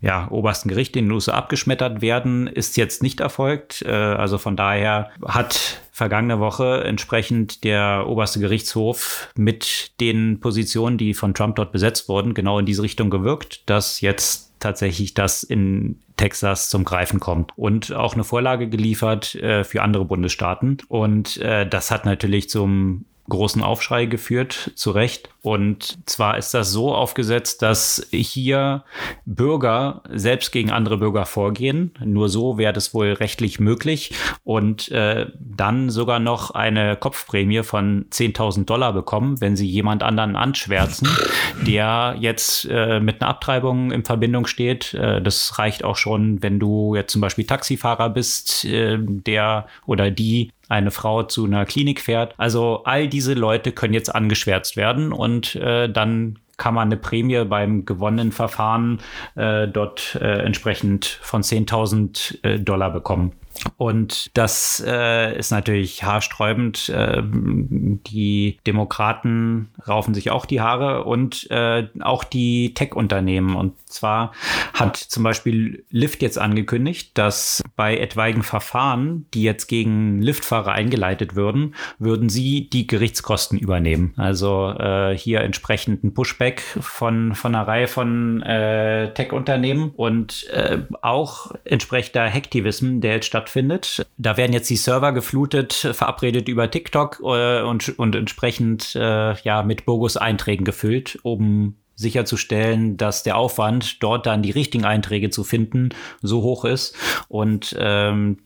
ja, obersten Gericht in den USA abgeschmettert werden, ist jetzt nicht erfolgt. Äh, also von daher hat vergangene Woche entsprechend der oberste Gerichtshof mit den Positionen, die von Trump dort besetzt wurden, genau in diese Richtung gewirkt, dass jetzt tatsächlich das in Texas zum Greifen kommt und auch eine Vorlage geliefert äh, für andere Bundesstaaten. Und äh, das hat natürlich zum großen Aufschrei geführt, zu Recht. Und zwar ist das so aufgesetzt, dass hier Bürger selbst gegen andere Bürger vorgehen. Nur so wäre das wohl rechtlich möglich. Und äh, dann sogar noch eine Kopfprämie von 10.000 Dollar bekommen, wenn sie jemand anderen anschwärzen, der jetzt äh, mit einer Abtreibung in Verbindung steht. Äh, das reicht auch schon, wenn du jetzt zum Beispiel Taxifahrer bist, äh, der oder die eine Frau zu einer Klinik fährt. Also all diese Leute können jetzt angeschwärzt werden und äh, dann kann man eine Prämie beim gewonnenen Verfahren äh, dort äh, entsprechend von 10.000 äh, Dollar bekommen. Und das äh, ist natürlich haarsträubend. Äh, die Demokraten raufen sich auch die Haare und äh, auch die Tech-Unternehmen. Und zwar hat zum Beispiel Lyft jetzt angekündigt, dass bei etwaigen Verfahren, die jetzt gegen Lyftfahrer eingeleitet würden, würden sie die Gerichtskosten übernehmen. Also äh, hier entsprechend ein Pushback von, von einer Reihe von äh, Tech-Unternehmen und äh, auch entsprechender Hacktivism, der jetzt stattfindet. Da werden jetzt die Server geflutet, verabredet über TikTok äh, und, und entsprechend äh, ja mit Bogus-Einträgen gefüllt, um sicherzustellen, dass der Aufwand, dort dann die richtigen Einträge zu finden, so hoch ist. Und ähm,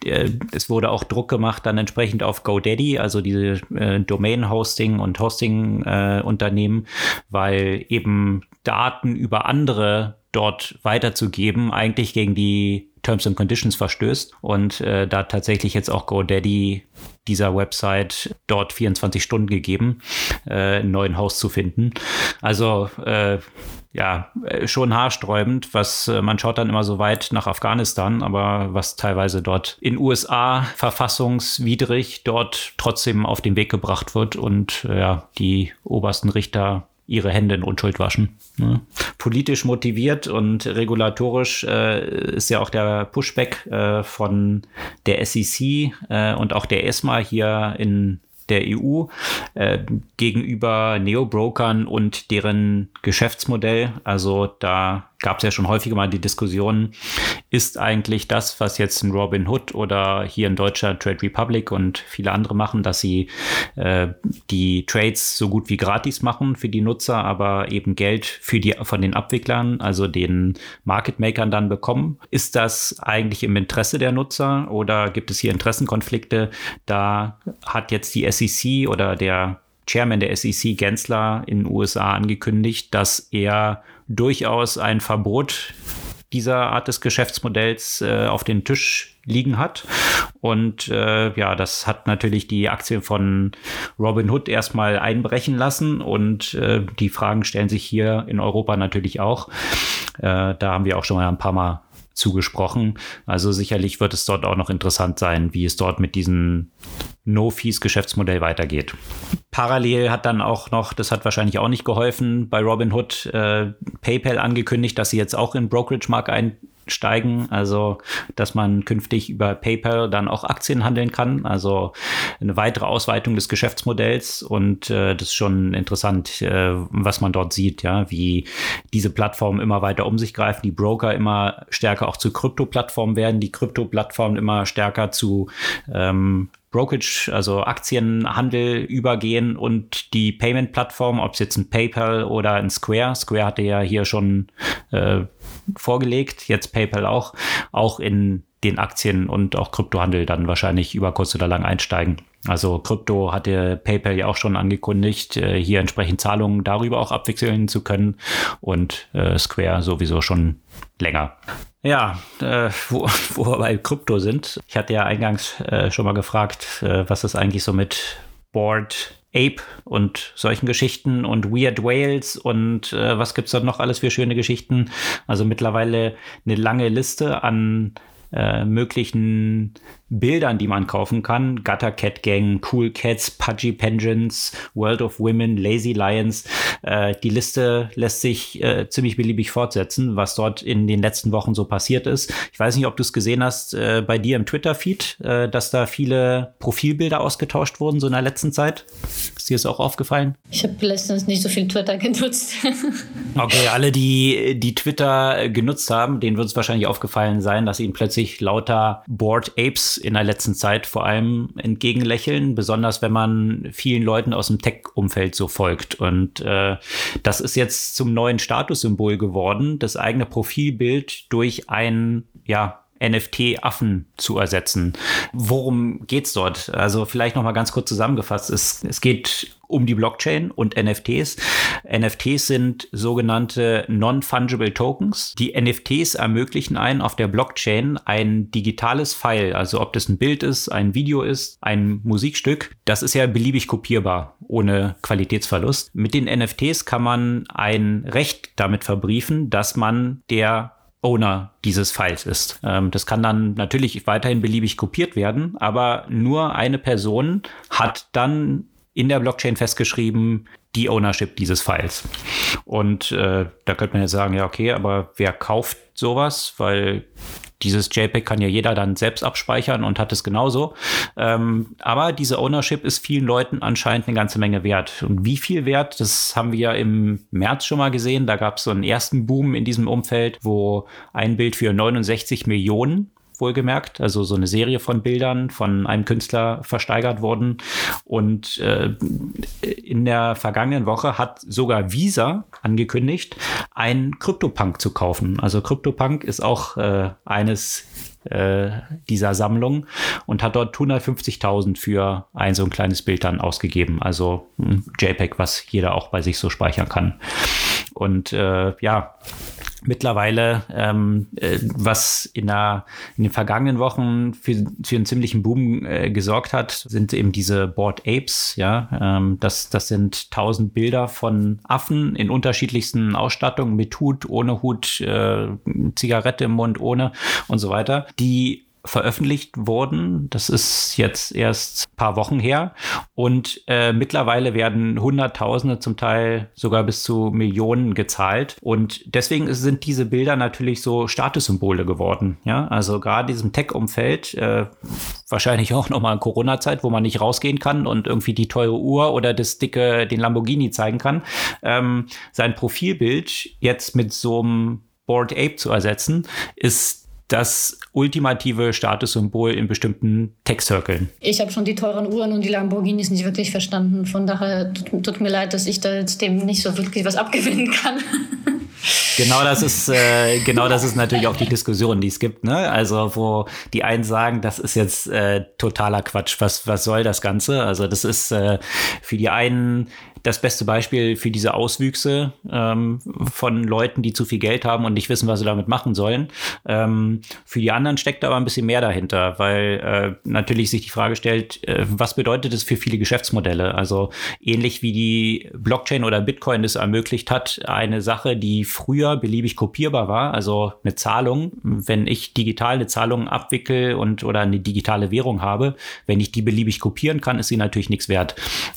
es wurde auch Druck gemacht dann entsprechend auf GoDaddy, also diese äh, Domain-Hosting und Hosting-Unternehmen, äh, weil eben Daten über andere dort weiterzugeben eigentlich gegen die Terms and Conditions verstößt und äh, da tatsächlich jetzt auch GoDaddy dieser Website dort 24 Stunden gegeben, äh, einen neuen Haus zu finden. Also äh, ja, äh, schon haarsträubend, was äh, man schaut dann immer so weit nach Afghanistan, aber was teilweise dort in USA verfassungswidrig dort trotzdem auf den Weg gebracht wird und äh, ja, die obersten Richter ihre Hände in Unschuld waschen. Ne? Politisch motiviert und regulatorisch äh, ist ja auch der Pushback äh, von der SEC äh, und auch der ESMA hier in der EU äh, gegenüber Neo-Brokern und deren Geschäftsmodell. Also da gab es ja schon häufiger mal die Diskussion, ist eigentlich das, was jetzt ein Robin Hood oder hier in Deutschland Trade Republic und viele andere machen, dass sie äh, die Trades so gut wie gratis machen für die Nutzer, aber eben Geld für die von den Abwicklern, also den Market Makern dann bekommen. Ist das eigentlich im Interesse der Nutzer oder gibt es hier Interessenkonflikte? Da hat jetzt die SEC oder der Chairman der SEC, Gensler, in den USA angekündigt, dass er durchaus ein Verbot dieser Art des Geschäftsmodells äh, auf den Tisch liegen hat. Und äh, ja, das hat natürlich die Aktien von Robinhood erstmal einbrechen lassen. Und äh, die Fragen stellen sich hier in Europa natürlich auch. Äh, da haben wir auch schon mal ein paar Mal zugesprochen. Also sicherlich wird es dort auch noch interessant sein, wie es dort mit diesem No-Fees-Geschäftsmodell weitergeht. Parallel hat dann auch noch, das hat wahrscheinlich auch nicht geholfen, bei Robinhood äh, PayPal angekündigt, dass sie jetzt auch in Brokerage-Markt ein steigen, also dass man künftig über PayPal dann auch Aktien handeln kann, also eine weitere Ausweitung des Geschäftsmodells und äh, das ist schon interessant, äh, was man dort sieht, ja, wie diese Plattformen immer weiter um sich greifen, die Broker immer stärker auch zu Krypto-Plattformen werden, die Krypto-Plattformen immer stärker zu ähm, Brokerage, also Aktienhandel übergehen und die Payment-Plattform, ob es jetzt ein PayPal oder ein Square, Square hatte ja hier schon äh, vorgelegt, jetzt PayPal auch, auch in den Aktien- und auch Kryptohandel dann wahrscheinlich über kurz oder lang einsteigen. Also Krypto hatte PayPal ja auch schon angekündigt, äh, hier entsprechend Zahlungen darüber auch abwickeln zu können und äh, Square sowieso schon länger. Ja, äh, wo, wo wir bei Krypto sind. Ich hatte ja eingangs äh, schon mal gefragt, äh, was ist eigentlich so mit Board Ape und solchen Geschichten und Weird Whales und äh, was gibt's da noch alles für schöne Geschichten. Also mittlerweile eine lange Liste an äh, möglichen Bildern, die man kaufen kann. Gutter Cat Gang, Cool Cats, Pudgy Penguins, World of Women, Lazy Lions. Äh, die Liste lässt sich äh, ziemlich beliebig fortsetzen, was dort in den letzten Wochen so passiert ist. Ich weiß nicht, ob du es gesehen hast äh, bei dir im Twitter-Feed, äh, dass da viele Profilbilder ausgetauscht wurden, so in der letzten Zeit. Ist dir das auch aufgefallen? Ich habe letztens nicht so viel Twitter genutzt. okay, alle, die, die Twitter genutzt haben, denen wird es wahrscheinlich aufgefallen sein, dass ihnen plötzlich lauter Board Apes in der letzten Zeit vor allem entgegenlächeln, besonders wenn man vielen Leuten aus dem Tech-Umfeld so folgt. Und äh, das ist jetzt zum neuen Statussymbol geworden, das eigene Profilbild durch ein, ja, NFT-Affen zu ersetzen. Worum geht's dort? Also vielleicht noch mal ganz kurz zusammengefasst. Es, es geht um die Blockchain und NFTs. NFTs sind sogenannte Non-Fungible Tokens. Die NFTs ermöglichen einen auf der Blockchain ein digitales File, also ob das ein Bild ist, ein Video ist, ein Musikstück. Das ist ja beliebig kopierbar, ohne Qualitätsverlust. Mit den NFTs kann man ein Recht damit verbriefen, dass man der Owner dieses Files ist. Ähm, das kann dann natürlich weiterhin beliebig kopiert werden, aber nur eine Person hat dann in der Blockchain festgeschrieben, die Ownership dieses Files. Und äh, da könnte man ja sagen, ja, okay, aber wer kauft sowas? Weil dieses JPEG kann ja jeder dann selbst abspeichern und hat es genauso. Ähm, aber diese Ownership ist vielen Leuten anscheinend eine ganze Menge wert. Und wie viel wert, das haben wir ja im März schon mal gesehen. Da gab es so einen ersten Boom in diesem Umfeld, wo ein Bild für 69 Millionen wohlgemerkt, also so eine Serie von Bildern von einem Künstler versteigert wurden. Und äh, in der vergangenen Woche hat sogar Visa angekündigt, ein CryptoPunk zu kaufen. Also CryptoPunk ist auch äh, eines äh, dieser Sammlung und hat dort 150.000 für ein so ein kleines Bild dann ausgegeben. Also ein JPEG, was jeder auch bei sich so speichern kann. Und äh, ja, mittlerweile, ähm, äh, was in, der, in den vergangenen Wochen für, für einen ziemlichen Boom äh, gesorgt hat, sind eben diese Board Apes. Ja, ähm, das, das sind tausend Bilder von Affen in unterschiedlichsten Ausstattungen mit Hut, ohne Hut, äh, Zigarette im Mund, ohne und so weiter, die veröffentlicht wurden. Das ist jetzt erst ein paar Wochen her. Und äh, mittlerweile werden Hunderttausende, zum Teil sogar bis zu Millionen gezahlt. Und deswegen sind diese Bilder natürlich so Statussymbole geworden. Ja, also gerade diesem Tech-Umfeld, äh, wahrscheinlich auch nochmal in Corona-Zeit, wo man nicht rausgehen kann und irgendwie die teure Uhr oder das dicke, den Lamborghini zeigen kann. Ähm, sein Profilbild jetzt mit so einem Board Ape zu ersetzen, ist das ultimative Statussymbol in bestimmten Tech-Circles. Ich habe schon die teuren Uhren und die Lamborghinis nicht wirklich verstanden. Von daher tut, tut mir leid, dass ich da jetzt dem nicht so wirklich was abgewinnen kann. Genau das ist äh, genau das ist natürlich auch die Diskussion, die es gibt. Ne? Also wo die einen sagen, das ist jetzt äh, totaler Quatsch. Was was soll das Ganze? Also das ist äh, für die einen das beste Beispiel für diese Auswüchse ähm, von Leuten, die zu viel Geld haben und nicht wissen, was sie damit machen sollen. Ähm, für die anderen steckt aber ein bisschen mehr dahinter, weil äh, natürlich sich die Frage stellt, äh, was bedeutet das für viele Geschäftsmodelle? Also ähnlich wie die Blockchain oder Bitcoin es ermöglicht hat, eine Sache, die früher beliebig kopierbar war, also eine Zahlung, wenn ich digital eine Zahlung abwickel und oder eine digitale Währung habe, wenn ich die beliebig kopieren kann, ist sie natürlich nichts wert.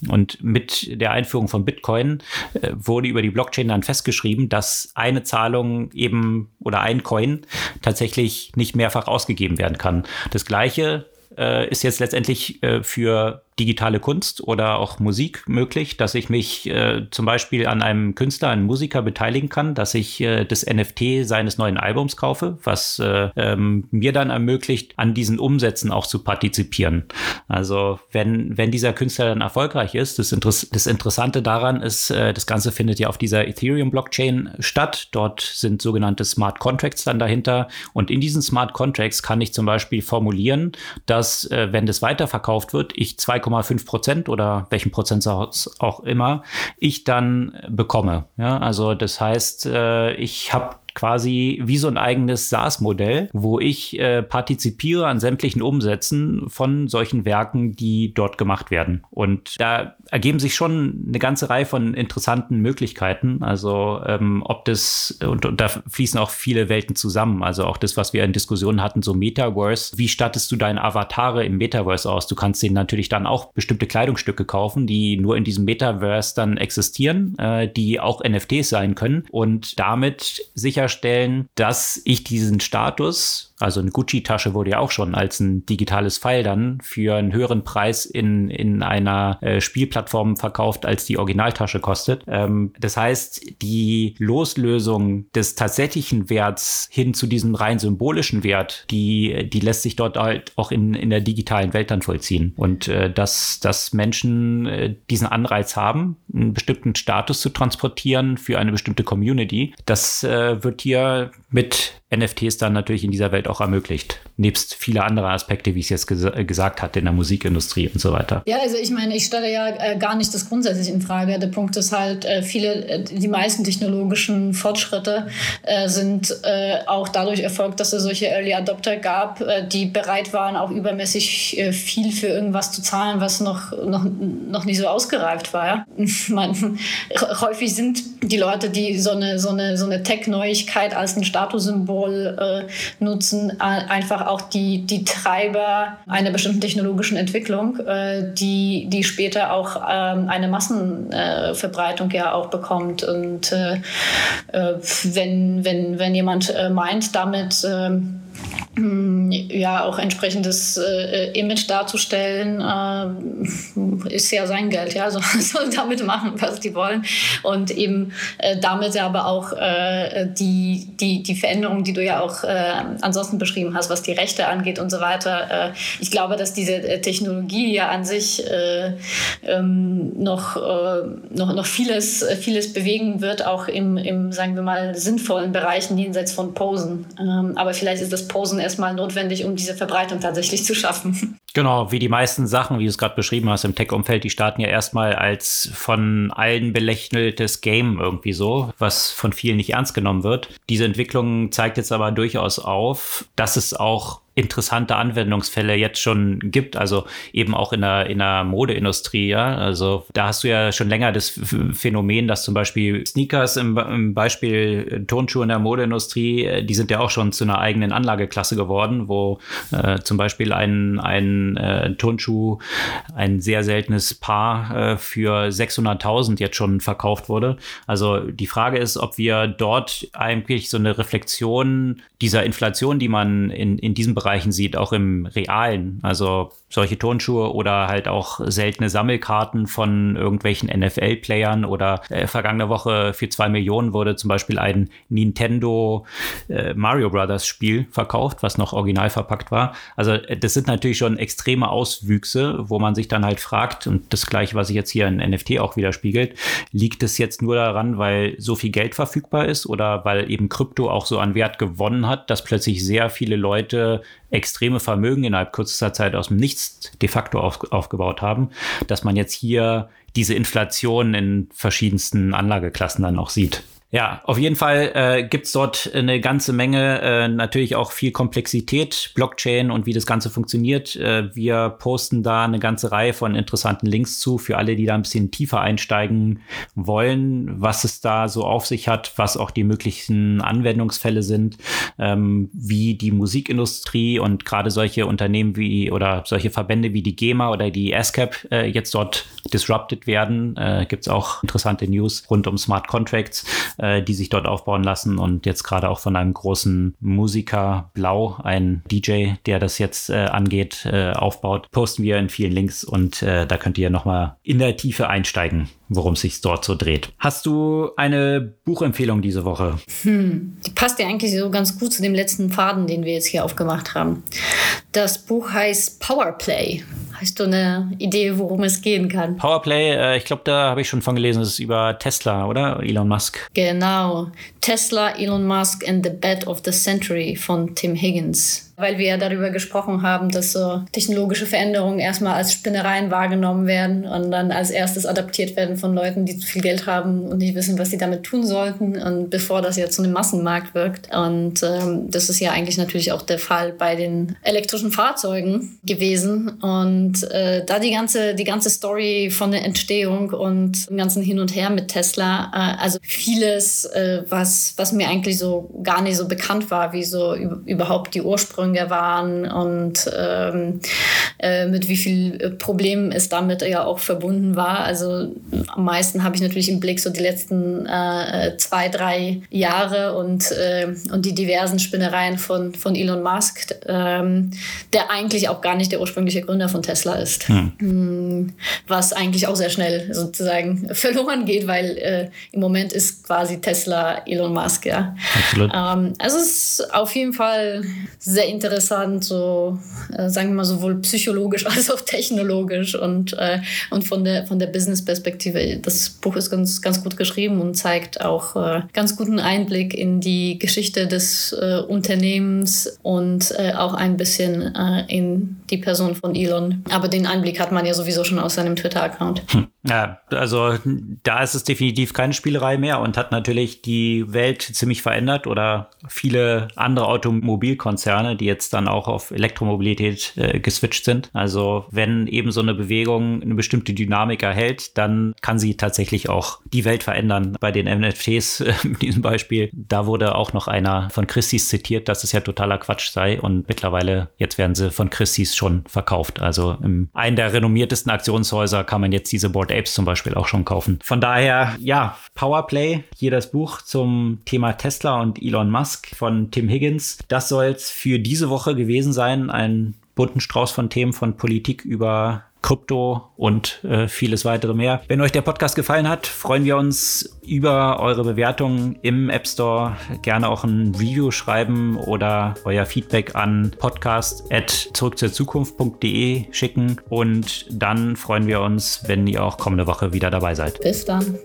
Und mit der Einführung von Bitcoin äh, wurde über die Blockchain dann festgeschrieben, dass eine Zahlung eben oder ein Coin tatsächlich nicht mehrfach ausgegeben werden kann. Das gleiche äh, ist jetzt letztendlich äh, für digitale Kunst oder auch Musik möglich, dass ich mich äh, zum Beispiel an einem Künstler, einem Musiker beteiligen kann, dass ich äh, das NFT seines neuen Albums kaufe, was äh, ähm, mir dann ermöglicht, an diesen Umsätzen auch zu partizipieren. Also wenn, wenn dieser Künstler dann erfolgreich ist, das, Interess das Interessante daran ist, äh, das Ganze findet ja auf dieser Ethereum-Blockchain statt. Dort sind sogenannte Smart Contracts dann dahinter. Und in diesen Smart Contracts kann ich zum Beispiel formulieren, dass äh, wenn das weiterverkauft wird, ich zwei 2,5 Prozent oder welchen Prozentsatz auch immer ich dann bekomme. Ja, also das heißt, äh, ich habe quasi wie so ein eigenes SaaS-Modell, wo ich äh, partizipiere an sämtlichen Umsätzen von solchen Werken, die dort gemacht werden. Und da ergeben sich schon eine ganze Reihe von interessanten Möglichkeiten. Also ähm, ob das, und, und da fließen auch viele Welten zusammen. Also auch das, was wir in Diskussionen hatten, so Metaverse. Wie stattest du deine Avatare im Metaverse aus? Du kannst denen natürlich dann auch bestimmte Kleidungsstücke kaufen, die nur in diesem Metaverse dann existieren, äh, die auch NFTs sein können und damit sicher sicherstellen, dass ich diesen Status also eine Gucci-Tasche wurde ja auch schon als ein digitales File dann für einen höheren Preis in, in einer äh, Spielplattform verkauft, als die Originaltasche kostet. Ähm, das heißt, die Loslösung des tatsächlichen Werts hin zu diesem rein symbolischen Wert, die, die lässt sich dort halt auch in, in der digitalen Welt dann vollziehen. Und äh, dass, dass Menschen äh, diesen Anreiz haben, einen bestimmten Status zu transportieren für eine bestimmte Community, das äh, wird hier mit NFTs dann natürlich in dieser Welt auch ermöglicht. Nebst viele andere Aspekte, wie ich es jetzt ges äh, gesagt hatte, in der Musikindustrie und so weiter. Ja, also ich meine, ich stelle ja äh, gar nicht das grundsätzlich in Frage. Der Punkt ist halt, äh, viele, äh, die meisten technologischen Fortschritte äh, sind äh, auch dadurch erfolgt, dass es solche Early Adopter gab, die bereit waren, auch übermäßig viel für irgendwas zu zahlen, was noch, noch, noch nicht so ausgereift war. Ja? Man, häufig sind die Leute, die so eine, so eine, so eine Tech-Neuigkeit als ein Statussymbol äh, nutzen, einfach auch die, die Treiber einer bestimmten technologischen Entwicklung, äh, die, die später auch ähm, eine Massenverbreitung äh, ja auch bekommt. Und äh, äh, wenn, wenn, wenn jemand meint, damit ähm, hm, ja auch entsprechendes äh, Image darzustellen, äh, ist ja sein Geld, ja, so, soll damit machen, was die wollen und eben äh, damit aber auch äh, die, die, die Veränderung, die du ja auch äh, ansonsten beschrieben hast, was die Rechte angeht und so weiter. Äh, ich glaube, dass diese Technologie ja an sich ähm, noch, noch, noch vieles, vieles bewegen wird, auch im, im, sagen wir mal, sinnvollen Bereichen jenseits von Posen. Ähm, aber vielleicht ist das Posen erstmal notwendig, um diese Verbreitung tatsächlich zu schaffen. Genau, wie die meisten Sachen, wie du es gerade beschrieben hast, im Tech-Umfeld, die starten ja erstmal als von allen belächeltes Game irgendwie so, was von vielen nicht ernst genommen wird. Diese Entwicklung zeigt jetzt aber durchaus auf, dass es auch interessante Anwendungsfälle jetzt schon gibt, also eben auch in der, in der Modeindustrie, ja. Also da hast du ja schon länger das Phänomen, dass zum Beispiel Sneakers im, im Beispiel äh, Turnschuhe in der Modeindustrie, äh, die sind ja auch schon zu einer eigenen Anlageklasse geworden, wo äh, zum Beispiel ein, ein äh, Turnschuh, ein sehr seltenes Paar äh, für 600.000 jetzt schon verkauft wurde. Also die Frage ist, ob wir dort eigentlich so eine Reflexion dieser Inflation, die man in, in diesem Bereichen sieht, auch im Realen. Also solche Turnschuhe oder halt auch seltene Sammelkarten von irgendwelchen NFL-Playern oder äh, vergangene Woche für zwei Millionen wurde zum Beispiel ein Nintendo äh, Mario Brothers Spiel verkauft, was noch original verpackt war. Also äh, das sind natürlich schon extreme Auswüchse, wo man sich dann halt fragt, und das gleiche, was sich jetzt hier in NFT auch widerspiegelt, liegt es jetzt nur daran, weil so viel Geld verfügbar ist oder weil eben Krypto auch so an Wert gewonnen hat, dass plötzlich sehr viele Leute extreme Vermögen innerhalb kürzester Zeit aus dem Nichts de facto auf, aufgebaut haben, dass man jetzt hier diese Inflation in verschiedensten Anlageklassen dann auch sieht. Ja, auf jeden Fall äh, gibt dort eine ganze Menge, äh, natürlich auch viel Komplexität, Blockchain und wie das Ganze funktioniert. Äh, wir posten da eine ganze Reihe von interessanten Links zu für alle, die da ein bisschen tiefer einsteigen wollen, was es da so auf sich hat, was auch die möglichen Anwendungsfälle sind, ähm, wie die Musikindustrie und gerade solche Unternehmen wie oder solche Verbände wie die GEMA oder die ASCAP äh, jetzt dort disrupted werden. Äh, Gibt es auch interessante News rund um Smart Contracts äh, die sich dort aufbauen lassen und jetzt gerade auch von einem großen Musiker Blau, ein DJ, der das jetzt äh, angeht, äh, aufbaut, posten wir in vielen Links und äh, da könnt ihr nochmal in der Tiefe einsteigen, worum es sich dort so dreht. Hast du eine Buchempfehlung diese Woche? Hm, die passt ja eigentlich so ganz gut zu dem letzten Faden, den wir jetzt hier aufgemacht haben. Das Buch heißt Powerplay. Hast du eine Idee, worum es gehen kann? Powerplay, äh, ich glaube, da habe ich schon von gelesen, es ist über Tesla, oder? Elon Musk. Genau. Tesla, Elon Musk and the Bet of the Century von Tim Higgins weil wir ja darüber gesprochen haben, dass so technologische Veränderungen erstmal als Spinnereien wahrgenommen werden und dann als erstes adaptiert werden von Leuten, die zu viel Geld haben und nicht wissen, was sie damit tun sollten und bevor das jetzt zu einem Massenmarkt wirkt. Und ähm, das ist ja eigentlich natürlich auch der Fall bei den elektrischen Fahrzeugen gewesen. Und äh, da die ganze, die ganze Story von der Entstehung und dem ganzen Hin und Her mit Tesla, äh, also vieles, äh, was, was mir eigentlich so gar nicht so bekannt war, wie so überhaupt die Ursprünge Ursprünge waren und ähm, äh, mit wie viel Problemen es damit ja auch verbunden war. Also am meisten habe ich natürlich im Blick so die letzten äh, zwei, drei Jahre und, äh, und die diversen Spinnereien von, von Elon Musk, ähm, der eigentlich auch gar nicht der ursprüngliche Gründer von Tesla ist. Hm. Was eigentlich auch sehr schnell sozusagen verloren geht, weil äh, im Moment ist quasi Tesla Elon Musk, ja. Absolut. Ähm, also es ist auf jeden Fall sehr interessant, so äh, sagen wir mal sowohl psychologisch als auch technologisch und, äh, und von der, von der Business-Perspektive. Das Buch ist ganz, ganz gut geschrieben und zeigt auch äh, ganz guten Einblick in die Geschichte des äh, Unternehmens und äh, auch ein bisschen äh, in die Person von Elon. Aber den Einblick hat man ja sowieso schon aus seinem Twitter-Account. Hm. Ja, also da ist es definitiv keine Spielerei mehr und hat natürlich die Welt ziemlich verändert oder viele andere Automobilkonzerne, die jetzt dann auch auf Elektromobilität äh, geswitcht sind. Also wenn eben so eine Bewegung eine bestimmte Dynamik erhält, dann kann sie tatsächlich auch die Welt verändern. Bei den NFTs äh, in diesem Beispiel, da wurde auch noch einer von Christie's zitiert, dass es ja totaler Quatsch sei und mittlerweile jetzt werden sie von Christie's schon verkauft. Also in einem der renommiertesten Aktionshäuser kann man jetzt diese Board Apes zum Beispiel auch schon kaufen. Von daher, ja, Powerplay, hier das Buch zum Thema Tesla und Elon Musk von Tim Higgins. Das soll es für diese Woche gewesen sein. Ein bunten Strauß von Themen von Politik über Krypto und äh, vieles weitere mehr. Wenn euch der Podcast gefallen hat, freuen wir uns über eure Bewertungen im App Store. Gerne auch ein Review schreiben oder euer Feedback an podcast.zurückzurzukunft.de schicken. Und dann freuen wir uns, wenn ihr auch kommende Woche wieder dabei seid. Bis dann.